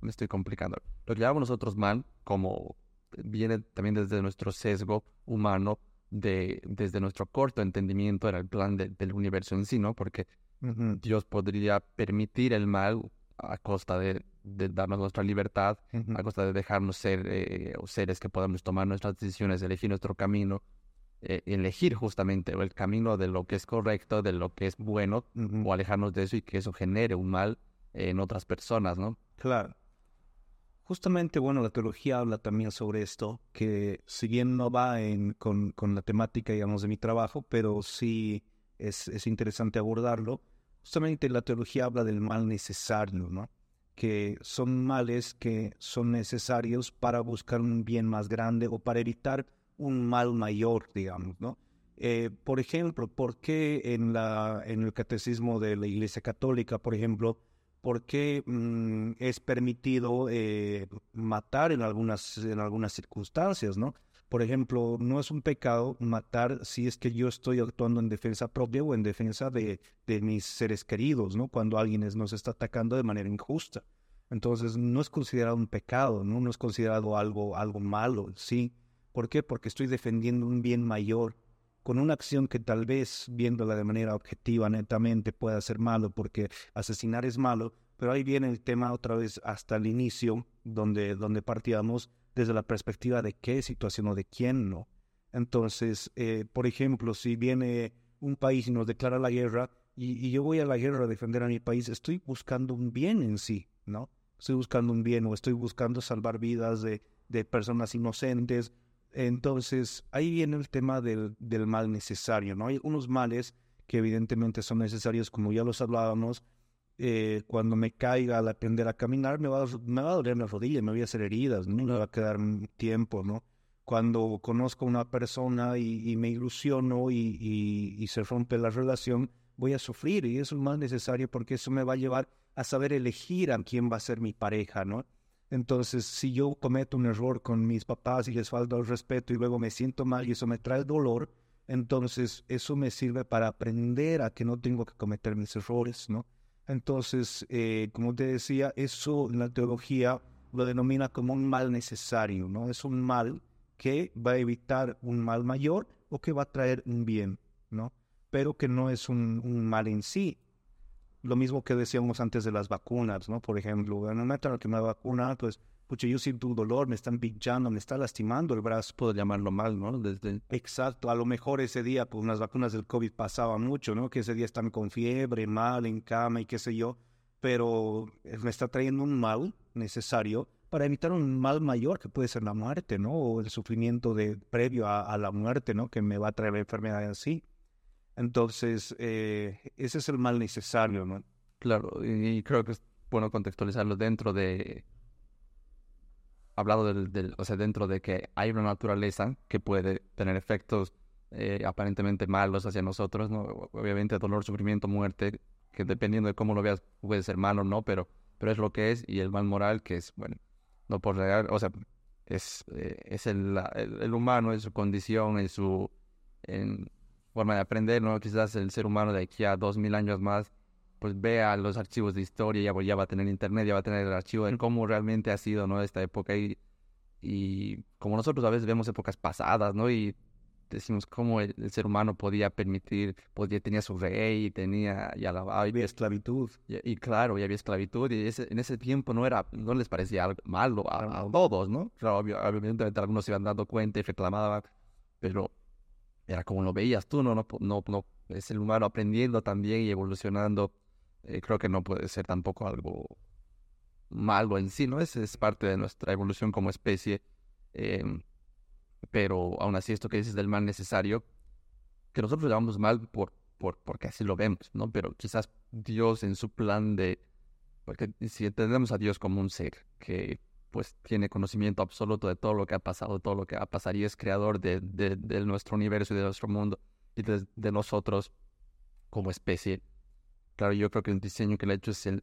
me estoy complicando, lo que llamamos nosotros mal, como viene también desde nuestro sesgo humano, de, desde nuestro corto entendimiento era el plan del universo en sí, ¿no? Porque Dios podría permitir el mal a costa de, darnos nuestra libertad, a costa de dejarnos ser eh, seres que podamos tomar nuestras decisiones, elegir nuestro camino, eh, elegir justamente el camino de lo que es correcto, de lo que es bueno, o alejarnos de eso y que eso genere un mal en otras personas, ¿no? Claro. Justamente, bueno, la teología habla también sobre esto, que si bien no va en, con, la temática, digamos, de mi trabajo, pero sí es, es interesante abordarlo justamente la teología habla del mal necesario, ¿no? Que son males que son necesarios para buscar un bien más grande o para evitar un mal mayor, digamos, ¿no? Eh, por ejemplo, ¿por qué en, la, en el catecismo de la Iglesia Católica, por ejemplo, por qué mm, es permitido eh, matar en algunas, en algunas circunstancias, ¿no? Por ejemplo, no es un pecado matar si es que yo estoy actuando en defensa propia o en defensa de, mis seres queridos, ¿no? Cuando alguien nos está atacando de manera injusta. Entonces, no es considerado un pecado, ¿no? No es considerado algo, algo malo, ¿sí? ¿Por qué? Porque estoy defendiendo un bien mayor con una acción que tal vez, viéndola de manera objetiva, netamente, pueda ser malo, porque asesinar es malo, pero ahí viene el tema otra vez hasta el inicio, donde, donde partíamos, desde la perspectiva de qué situación o de quién no. Entonces, eh, por ejemplo, si viene un país y nos declara la guerra y, yo voy a la guerra a defender a mi país, estoy buscando un bien en sí, ¿no? Estoy buscando un bien o estoy buscando salvar vidas de, personas inocentes. Entonces, ahí viene el tema del, del mal necesario, ¿no? Hay unos males que evidentemente son necesarios, como ya los hablábamos, eh, cuando me caiga al aprender a caminar, me va, a, me va a doler la rodilla, me voy a hacer heridas, ¿no? me va a quedar tiempo, ¿no? Cuando conozco a una persona y, me ilusiono y, y, se rompe la relación, voy a sufrir y eso es más necesario porque eso me va a llevar a saber elegir a quién va a ser mi pareja, ¿no? Entonces, si yo cometo un error con mis papás y les falta el respeto y luego me siento mal y eso me trae dolor, entonces eso me sirve para aprender a que no tengo que cometer mis errores, ¿no? Entonces, eh, como te decía, eso en la teología lo denomina como un mal necesario, ¿no? Es un mal que va a evitar un mal mayor o que va a traer un bien, ¿no? Pero que no es un, mal en sí. Lo mismo que decíamos antes de las vacunas, ¿no? Por ejemplo, en el momento que me vacuna, pues pucha, yo siento un dolor, me están pinchando, me está lastimando el brazo. Puedo llamarlo mal, ¿no? Desde... Exacto, a lo mejor ese día, pues las vacunas del COVID pasaba mucho, ¿no? Que ese día están con fiebre, mal, en cama y qué sé yo, pero me está trayendo un mal necesario para evitar un mal mayor que puede ser la muerte, ¿no? O el sufrimiento de, previo a, la muerte, ¿no? Que me va a traer la enfermedad así. Entonces, eh, ese es el mal necesario, ¿no? Claro, y creo que es bueno contextualizarlo dentro de hablado del, o sea, dentro de que hay una naturaleza que puede tener efectos eh, aparentemente malos hacia nosotros, ¿no? Obviamente dolor, sufrimiento, muerte, que dependiendo de cómo lo veas puede ser malo o no, pero, pero es lo que es, y el mal moral que es, bueno, no por real, o sea, es, eh, es el, el, humano, es su condición, es su forma de aprender, ¿no? Quizás el ser humano de aquí a dos mil años más pues vea los archivos de historia, ya, ya va a tener internet, ya va a tener el archivo de cómo realmente ha sido, ¿no? Esta época y, y como nosotros a veces vemos épocas pasadas, ¿no? Y decimos cómo el, ser humano podía permitir, podía, tenía su rey, tenía, la había esclavitud. Y, claro, ya había esclavitud, y ese, en ese tiempo no era, no les parecía algo malo a, todos, ¿no? Claro, obviamente algunos se iban dando cuenta y reclamaban, pero era como lo veías tú, no, no, no, no es el humano aprendiendo también y evolucionando. Eh, creo que no puede ser tampoco algo malo en sí, ¿no? Es, es parte de nuestra evolución como especie. Em, pero aún así, esto que dices del mal necesario, que nosotros llamamos mal por, por, porque así lo vemos, ¿no? Pero quizás Dios en su plan de... Porque si entendemos a Dios como un ser que pues tiene conocimiento absoluto de todo lo que ha pasado, todo lo que va a pasar y es creador de, de, nuestro universo y de nuestro mundo y de, nosotros como especie. Claro, yo creo que el diseño que le ha hecho es el,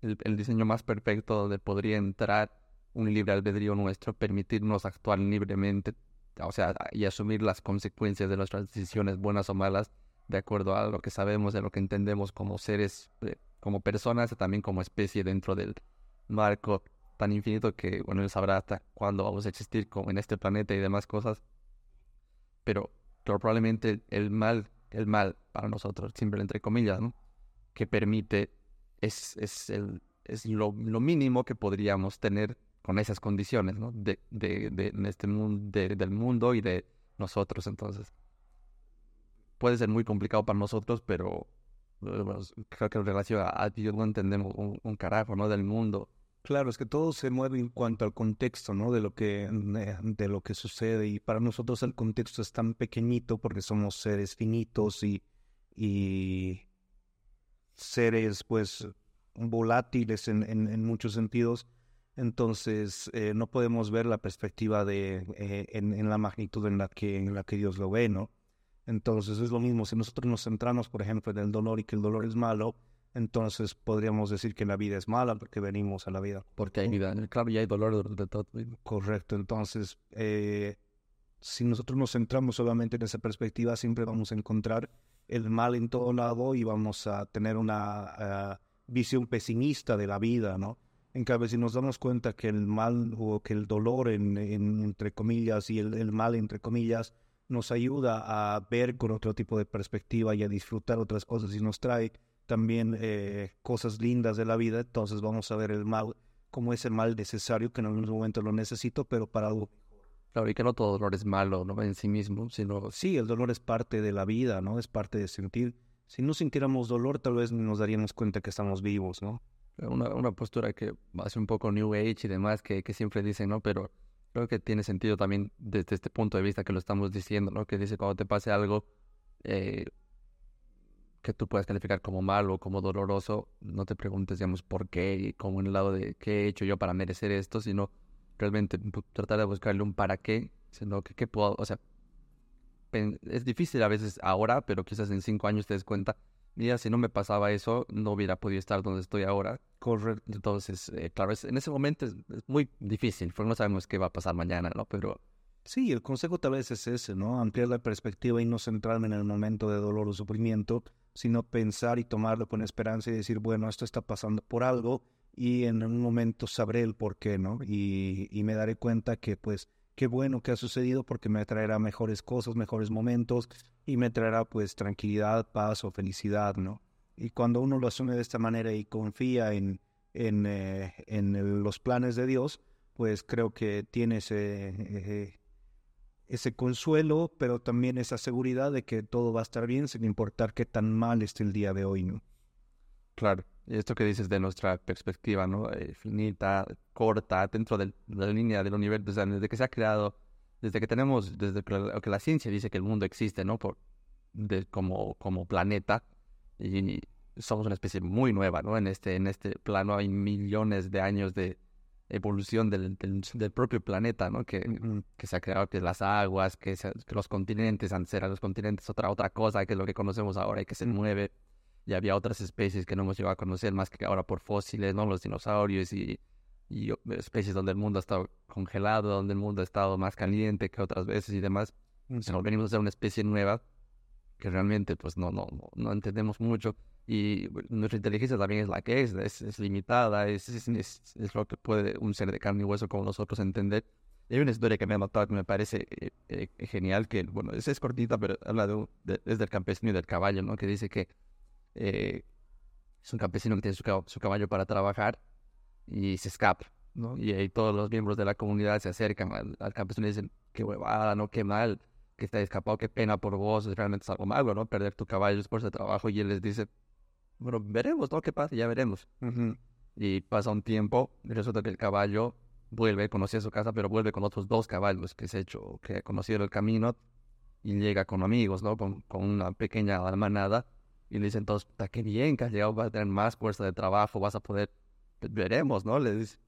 el, diseño más perfecto donde podría entrar un libre albedrío nuestro, permitirnos actuar libremente, o sea, y asumir las consecuencias de nuestras decisiones, buenas o malas, de acuerdo a lo que sabemos, de lo que entendemos como seres, eh, como personas, y también como especie dentro del marco tan infinito que, bueno, él sabrá hasta cuándo vamos a existir como en este planeta y demás cosas. Pero, probablemente el mal, el mal para nosotros, siempre entre comillas, ¿no? que permite es, es, el, es lo, lo, mínimo que podríamos tener con esas condiciones, ¿no? De, de, de este mundo, del mundo y de nosotros. Entonces, puede ser muy complicado para nosotros, pero creo que en relación a, Dios no entendemos un, carajo, ¿no? Del mundo. Claro, es que todo se mueve en cuanto al contexto, ¿no? De lo que de lo que sucede y para nosotros el contexto es tan pequeñito porque somos seres finitos y y seres pues volátiles en, en, muchos sentidos, entonces eh, no podemos ver la perspectiva de eh, en, en, la magnitud en la que en la que Dios lo ve, ¿no? Entonces es lo mismo, si nosotros nos centramos, por ejemplo, en el dolor y que el dolor es malo, entonces podríamos decir que la vida es mala porque venimos a la vida. Porque hay vida, claro, y hay dolor de todo. Correcto, entonces eh, si nosotros nos centramos solamente en esa perspectiva, siempre vamos a encontrar el mal en todo lado y vamos a tener una eh, visión pesimista de la vida, ¿no? En cambio, si nos damos cuenta que el mal o que el dolor, en, entre comillas, y el, mal, entre comillas, nos ayuda a ver con otro tipo de perspectiva y a disfrutar otras cosas y nos trae también eh, cosas lindas de la vida, entonces vamos a ver el mal como ese mal necesario que en algún momento lo necesito, pero para algo Claro, y que no todo dolor es malo, ¿no? En sí mismo, sino... Sí, el dolor es parte de la vida, ¿no? Es parte de sentir. Si no sintiéramos dolor, tal vez nos daríamos cuenta que estamos vivos, ¿no? Una, una postura que hace un poco New Age y demás, que, que siempre dicen, ¿no? Pero creo que tiene sentido también desde este punto de vista que lo estamos diciendo, ¿no? Que dice, cuando te pase algo eh, que tú puedes calificar como malo o como doloroso, no te preguntes, digamos, por qué y como en el lado de qué he hecho yo para merecer esto, sino realmente tratar de buscarle un para qué, sino que qué puedo, o sea, es difícil a veces ahora, pero quizás en cinco años te des cuenta, mira, si no me pasaba eso, no hubiera podido estar donde estoy ahora. Correcto. Entonces, eh, claro, en ese momento es, muy difícil, porque no sabemos qué va a pasar mañana, ¿no? Pero... Sí, el consejo tal vez es ese, ¿no? Ampliar la perspectiva y no centrarme en el momento de dolor o sufrimiento, sino pensar y tomarlo con esperanza y decir, bueno, esto está pasando por algo y en un momento sabré el por qué, ¿no? Y, y, me daré cuenta que pues qué bueno que ha sucedido porque me traerá mejores cosas, mejores momentos y me traerá pues tranquilidad, paz o felicidad, ¿no? Y cuando uno lo asume de esta manera y confía en, en, eh, en los planes de Dios, pues creo que tiene ese, eh, ese consuelo, pero también esa seguridad de que todo va a estar bien sin importar qué tan mal esté el día de hoy, ¿no? Claro esto que dices de nuestra perspectiva, ¿no? Eh, finita, corta, dentro de la línea del universo, desde que se ha creado, desde que tenemos, desde que la, ciencia dice que el mundo existe, ¿no? Por, de, como, como planeta, y, somos una especie muy nueva, ¿no? En este, en este plano hay millones de años de evolución del, del, propio planeta, ¿no? Que, que, se ha creado, que las aguas, que, que los continentes, antes eran los continentes otra, otra cosa, que es lo que conocemos ahora y que se mueve y había otras especies que no hemos llegado a conocer más que ahora por fósiles, ¿no? Los dinosaurios y, y especies donde el mundo ha estado congelado, donde el mundo ha estado más caliente que otras veces y demás. Se nos venimos a ser una especie nueva que realmente pues no, no, no, entendemos mucho y nuestra inteligencia también es la que es, es, limitada, es, es, es, lo que puede un ser de carne y hueso como nosotros entender. hay una historia que me ha matado que me parece eh, eh, genial, que bueno, es, cortita, pero habla de, de, es del campesino y del caballo, ¿no? Que dice que eh, es un campesino que tiene su, caballo para trabajar y se escapa, ¿no? Y ahí todos los miembros de la comunidad se acercan al, campesino y dicen, qué huevada, ¿no? Qué mal, que está escapado, qué pena por vos, realmente es algo malo, ¿no? Perder tu caballo después de trabajo y él les dice, bueno, veremos, ¿no? ¿Qué pasa? Ya veremos. Y pasa un tiempo y resulta que el caballo vuelve, conocía su casa, pero vuelve con otros dos caballos que se ha hecho, que ha conocido el camino y llega con amigos, ¿no? Con, con una pequeña manada y le dicen todos, está qué bien que has llegado, vas a tener más fuerza de trabajo, vas a poder, veremos, ¿no? Le dice.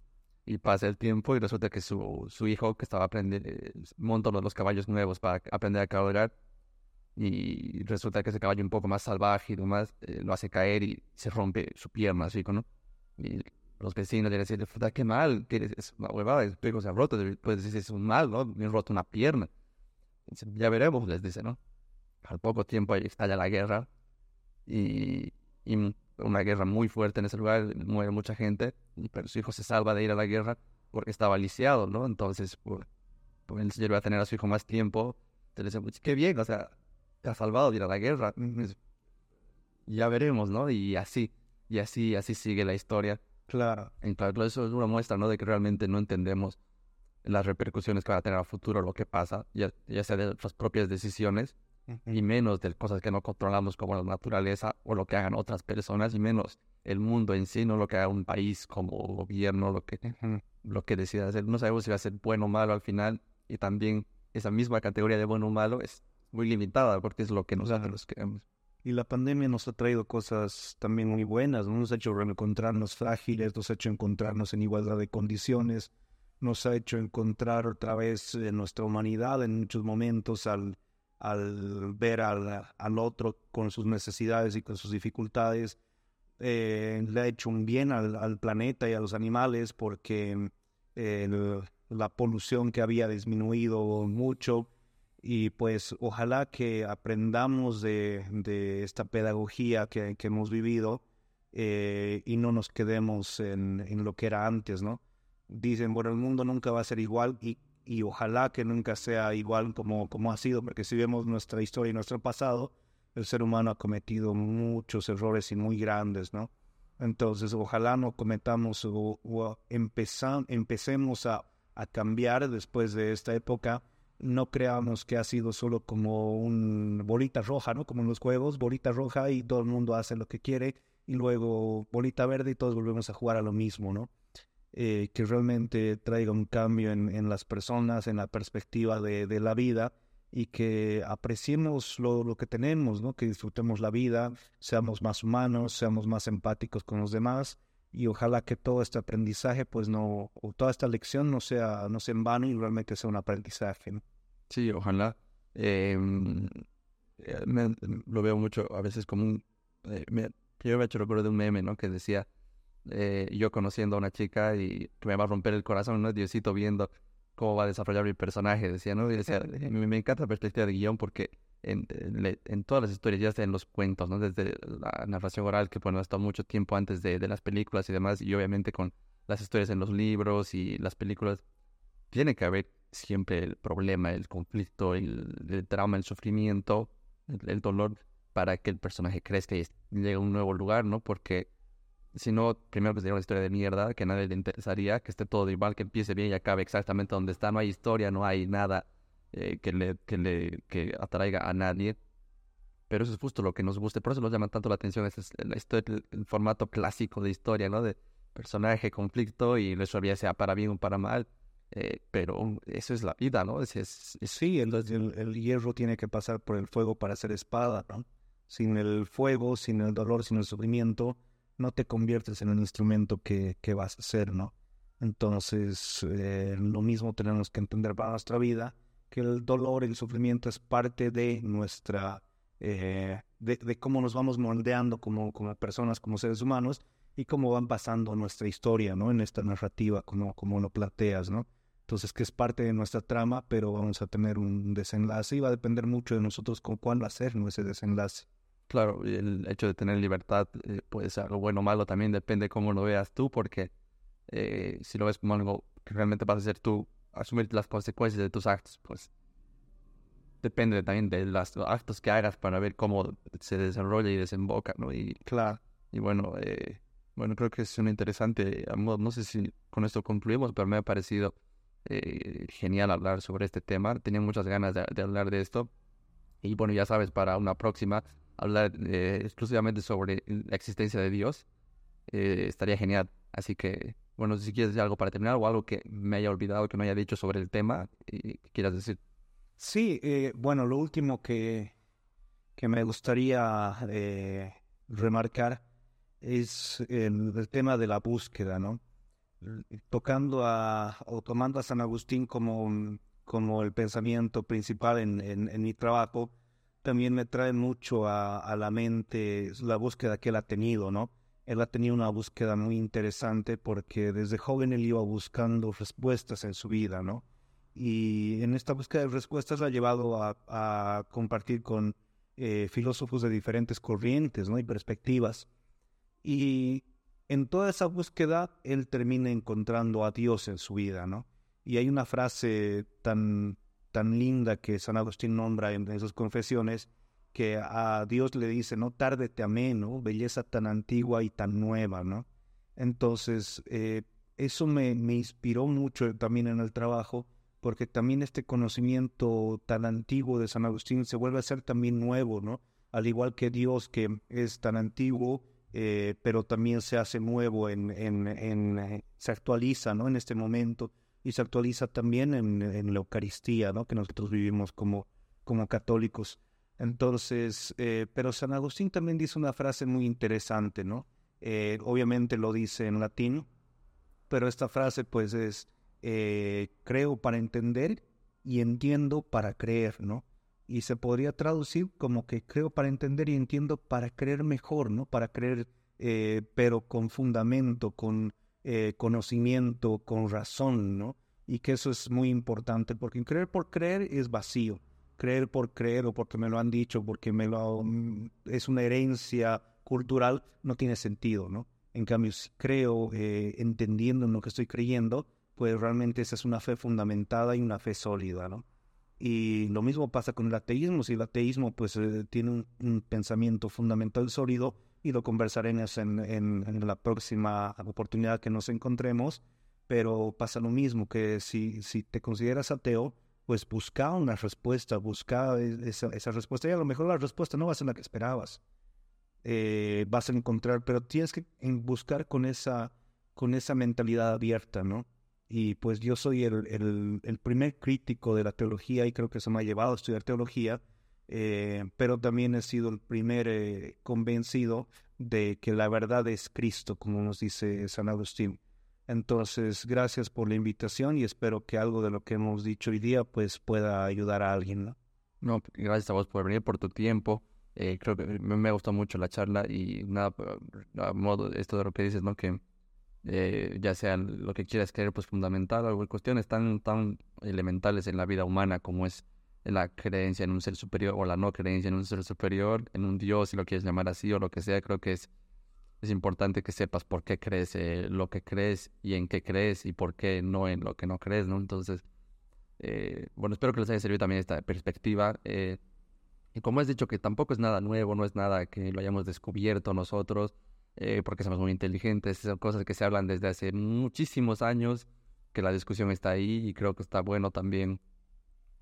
Y pasa el tiempo y resulta que su, su hijo que estaba aprendiendo, eh, monta uno de los caballos nuevos para aprender a cabalgar y resulta que ese caballo un poco más salvaje y demás eh, lo hace caer y se rompe su pierna, así, ¿no? Y los vecinos le dicen, puta, qué mal, que es una huevada, el pego se ha roto, pues es un mal, ¿no? Me he roto una pierna. ya veremos, les dice, ¿no? Al poco tiempo ahí estalla la guerra y, y una guerra muy fuerte en ese lugar, muere mucha gente, pero su hijo se salva de ir a la guerra porque estaba lisiado, ¿no? Entonces, pues el señor va a tener a su hijo más tiempo. Entonces, pues, qué bien, o sea, te ha salvado de ir a la guerra. Ya veremos, ¿no? Y así, y así, así sigue la historia. Claro. Entonces, eso es una muestra, ¿no? De que realmente no entendemos las repercusiones que va a tener a futuro lo que pasa, ya, ya sea de nuestras propias decisiones, y menos de cosas que no controlamos como la naturaleza o lo que hagan otras personas y menos el mundo en sí, no lo que haga un país como gobierno, lo que, lo que decida hacer. No sabemos si va a ser bueno o malo al final y también esa misma categoría de bueno o malo es muy limitada porque es lo que nosotros queremos. Y la pandemia nos ha traído cosas también muy buenas, nos ha hecho encontrarnos frágiles, nos ha hecho encontrarnos en igualdad de condiciones, nos ha hecho encontrar otra vez en nuestra humanidad en muchos momentos al al ver al, al, otro con sus necesidades y con sus dificultades, eh, le ha hecho un bien al, al, planeta y a los animales porque eh, la polución que había disminuido mucho y pues ojalá que aprendamos de, de esta pedagogía que, que hemos vivido eh, y no nos quedemos en, en, lo que era antes, ¿no? Dicen, bueno, el mundo nunca va a ser igual y y ojalá que nunca sea igual como, como ha sido, porque si vemos nuestra historia y nuestro pasado, el ser humano ha cometido muchos errores y muy grandes, ¿no? Entonces, ojalá no cometamos o, empecemos a, a, cambiar después de esta época. No creamos que ha sido solo como un bolita roja, ¿no? Como en los juegos, bolita roja y todo el mundo hace lo que quiere y luego bolita verde y todos volvemos a jugar a lo mismo, ¿no? Eh, que realmente traiga un cambio en, las personas, en la perspectiva de, la vida y que apreciemos lo, que tenemos, ¿no? que disfrutemos la vida, seamos más humanos, seamos más empáticos con los demás y ojalá que todo este aprendizaje, pues no, o toda esta lección no sea, no sea en vano y realmente sea un aprendizaje. Sí, ojalá. Em, eh, lo veo mucho a veces como un... Eh, me, yo me he hecho recuerdo de un meme, ¿no? Que decía, eh, yo conociendo a una chica y que me va a romper el corazón, ¿no? Diosito viendo cómo va a desarrollar mi personaje, decía, ¿no? Y decía, me, encanta la perspectiva de guion porque en, en, todas las historias, ya sea en los cuentos, ¿no? Desde la narración oral, que bueno, ha estado mucho tiempo antes de, de las películas y demás, y obviamente con las historias en los libros y las películas, tiene que haber siempre el problema, el conflicto, el, el drama, el sufrimiento, el, dolor, para que el personaje crezca y llegue a un nuevo lugar, ¿no? Porque si no, primero que sería una historia de mierda, que a nadie le interesaría, que esté todo igual, que empiece bien y acabe exactamente donde está, no hay historia, no hay nada eh, que, le, que le que atraiga a nadie. Pero eso es justo lo que nos gusta, por eso nos llama tanto la atención, es la historia, el, formato clásico de historia, ¿no? De personaje, conflicto y eso ya sea para bien o para mal. Eh, pero eso es la vida, ¿no? Es, es, Sí, el, el, hierro tiene que pasar por el fuego para ser espada, ¿no? Sin el fuego, sin el dolor, sin el sufrimiento, no te conviertes en el instrumento que, que vas a ser, ¿no? Entonces, eh, lo mismo tenemos que entender para nuestra vida, que el dolor el sufrimiento es parte de nuestra, eh, de, cómo nos vamos moldeando como, como personas, como seres humanos, y cómo van pasando nuestra historia, ¿no? En esta narrativa, como, como lo planteas, ¿no? Entonces, que es parte de nuestra trama, pero vamos a tener un desenlace y va a depender mucho de nosotros con cuál ser ese desenlace. Claro, el hecho de tener libertad eh, puede ser algo bueno o malo, también depende cómo lo veas tú, porque eh, si lo ves como algo que realmente vas a hacer tú, asumir las consecuencias de tus actos, pues depende también de los actos que hagas para ver cómo se desarrolla y desemboca, ¿no? Y claro, y bueno, eh, bueno, creo que es un interesante, no sé si con esto concluimos, pero me ha parecido eh, genial hablar sobre este tema. Tenía muchas ganas de, hablar de esto. Y bueno, ya sabes, para una próxima, hablar eh, exclusivamente sobre la existencia de Dios. Eh, estaría genial. Así que, bueno, si quieres algo para terminar o algo que me haya olvidado, que no haya dicho sobre el tema, y quieras decir. Sí, bueno, lo último que, que me gustaría remarcar es el, tema de la búsqueda, ¿no? Tocando a, o tomando a San Agustín como, como el pensamiento principal en, en, mi trabajo, también me trae mucho a, a, la mente la búsqueda que él ha tenido, ¿no? Él ha tenido una búsqueda muy interesante porque desde joven él iba buscando respuestas en su vida, ¿no? Y en esta búsqueda de respuestas la ha llevado a, compartir con eh, filósofos de diferentes corrientes ¿no? y perspectivas. Y en toda esa búsqueda, él termina encontrando a Dios en su vida, ¿no? Y hay una frase tan, tan linda que San Agustín nombra en, sus confesiones, que a Dios le dice, no tarde te amé, ¿no? Belleza tan antigua y tan nueva, ¿no? Entonces, eh, eso me, me, inspiró mucho también en el trabajo, porque también este conocimiento tan antiguo de San Agustín se vuelve a ser también nuevo, ¿no? Al igual que Dios que es tan antiguo, eh, pero también se hace nuevo, en, en, en, eh, se actualiza ¿no? en este momento y se actualiza también en, la Eucaristía, ¿no? que nosotros vivimos como, como católicos. Entonces, eh, pero San Agustín también dice una frase muy interesante, ¿no? obviamente lo dice en latín, pero esta frase pues es, creo para entender y entiendo para creer, ¿no? y se podría traducir como que creo para entender y entiendo para creer mejor, ¿no? Para creer, eh, pero con fundamento, con eh, conocimiento, con razón, ¿no? Y que eso es muy importante, porque creer por creer es vacío. Creer por creer o porque me lo han dicho, porque me lo mm, es una herencia cultural, no tiene sentido, ¿no? En cambio, si creo eh, entendiendo en lo que estoy creyendo, pues realmente esa es una fe fundamentada y una fe sólida, ¿no? Y lo mismo pasa con el ateísmo. Si el ateísmo pues eh, tiene un, pensamiento fundamental sólido, y lo conversaremos en, en, la próxima oportunidad que nos encontremos, pero pasa lo mismo, que si, si te consideras ateo, pues busca una respuesta, busca e, esa, esa, respuesta. Y a lo mejor la respuesta no va a ser la que esperabas. Eh, vas a encontrar, pero tienes que buscar con esa, con esa mentalidad abierta, ¿no? y pues yo soy el, el, primer crítico de la teología y creo que eso me ha llevado a estudiar teología, eh, pero también he sido el primer eh, convencido de que la verdad es Cristo, como nos dice San Agustín. Entonces, gracias por la invitación y espero que algo de lo que hemos dicho hoy día pues pueda ayudar a alguien. No, no gracias a vos por venir, por tu tiempo. Eh, creo que me, gustó mucho la charla y nada, a modo esto de lo que dices, ¿no? Que eh, ya sea lo que quieras creer, pues fundamental, o cuestiones tan, tan elementales en la vida humana como es la creencia en un ser superior o la no creencia en un ser superior, en un Dios, si lo quieres llamar así o lo que sea, creo que es, es importante que sepas por qué crees eh, lo que crees y en qué crees y por qué no en lo que no crees, ¿no? Entonces, eh, bueno, espero que les haya servido también esta perspectiva. y como has dicho que tampoco es nada nuevo, no es nada que lo hayamos descubierto nosotros, eh, porque somos muy inteligentes, son cosas que se hablan desde hace muchísimos años, que la discusión está ahí y creo que está bueno también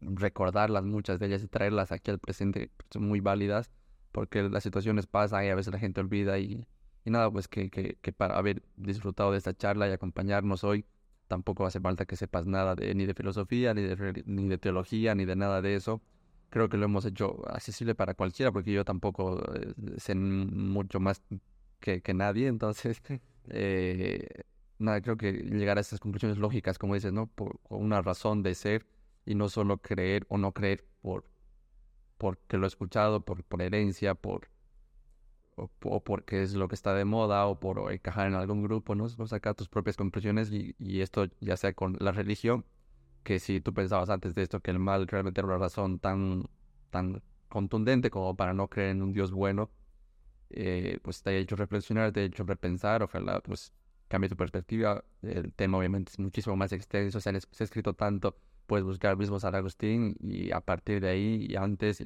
recordarlas, muchas de ellas, y traerlas aquí al presente, son muy válidas, porque las situaciones pasan y a veces la gente olvida y, y nada, pues que, que, que, para haber disfrutado de esta charla y acompañarnos hoy, tampoco hace falta que sepas nada de, ni de filosofía, ni de, ni de teología, ni de nada de eso. Creo que lo hemos hecho accesible para cualquiera, porque yo tampoco eh, sé mucho más que, nadie, entonces, eh, nada, creo que llegar a esas conclusiones lógicas, como dices, ¿no? Por, una razón de ser y no solo creer o no creer por porque lo he escuchado, por, por herencia, por o, porque es lo que está de moda o por encajar en algún grupo, ¿no? Sacar tus propias conclusiones y, esto ya sea con la religión, que si tú pensabas antes de esto que el mal realmente era una razón tan, tan contundente como para no creer en un Dios bueno, eh, pues te haya hecho reflexionar, te haya hecho repensar, ojalá pues cambie tu perspectiva. El tema obviamente es muchísimo más extenso, se, ha escrito tanto, puedes buscar mismo San Agustín y a partir de ahí y antes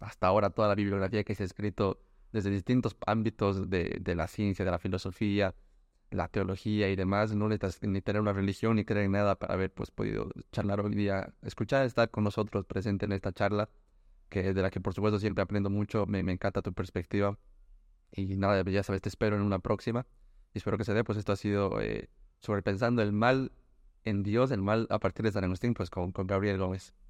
hasta ahora toda la bibliografía que se ha escrito desde distintos ámbitos de, la ciencia, de la filosofía, la teología y demás, no necesitas ni tener una religión ni creer en nada para haber pues podido charlar hoy día, escuchar, estar con nosotros presente en esta charla, que de la que por supuesto siempre aprendo mucho, me, encanta tu perspectiva. Y nada, ya sabes, te espero en una próxima. Y espero que se dé, pues esto ha sido eh, sobrepensando el mal en Dios, el mal a partir de San Agustín, pues con, con Gabriel Gómez.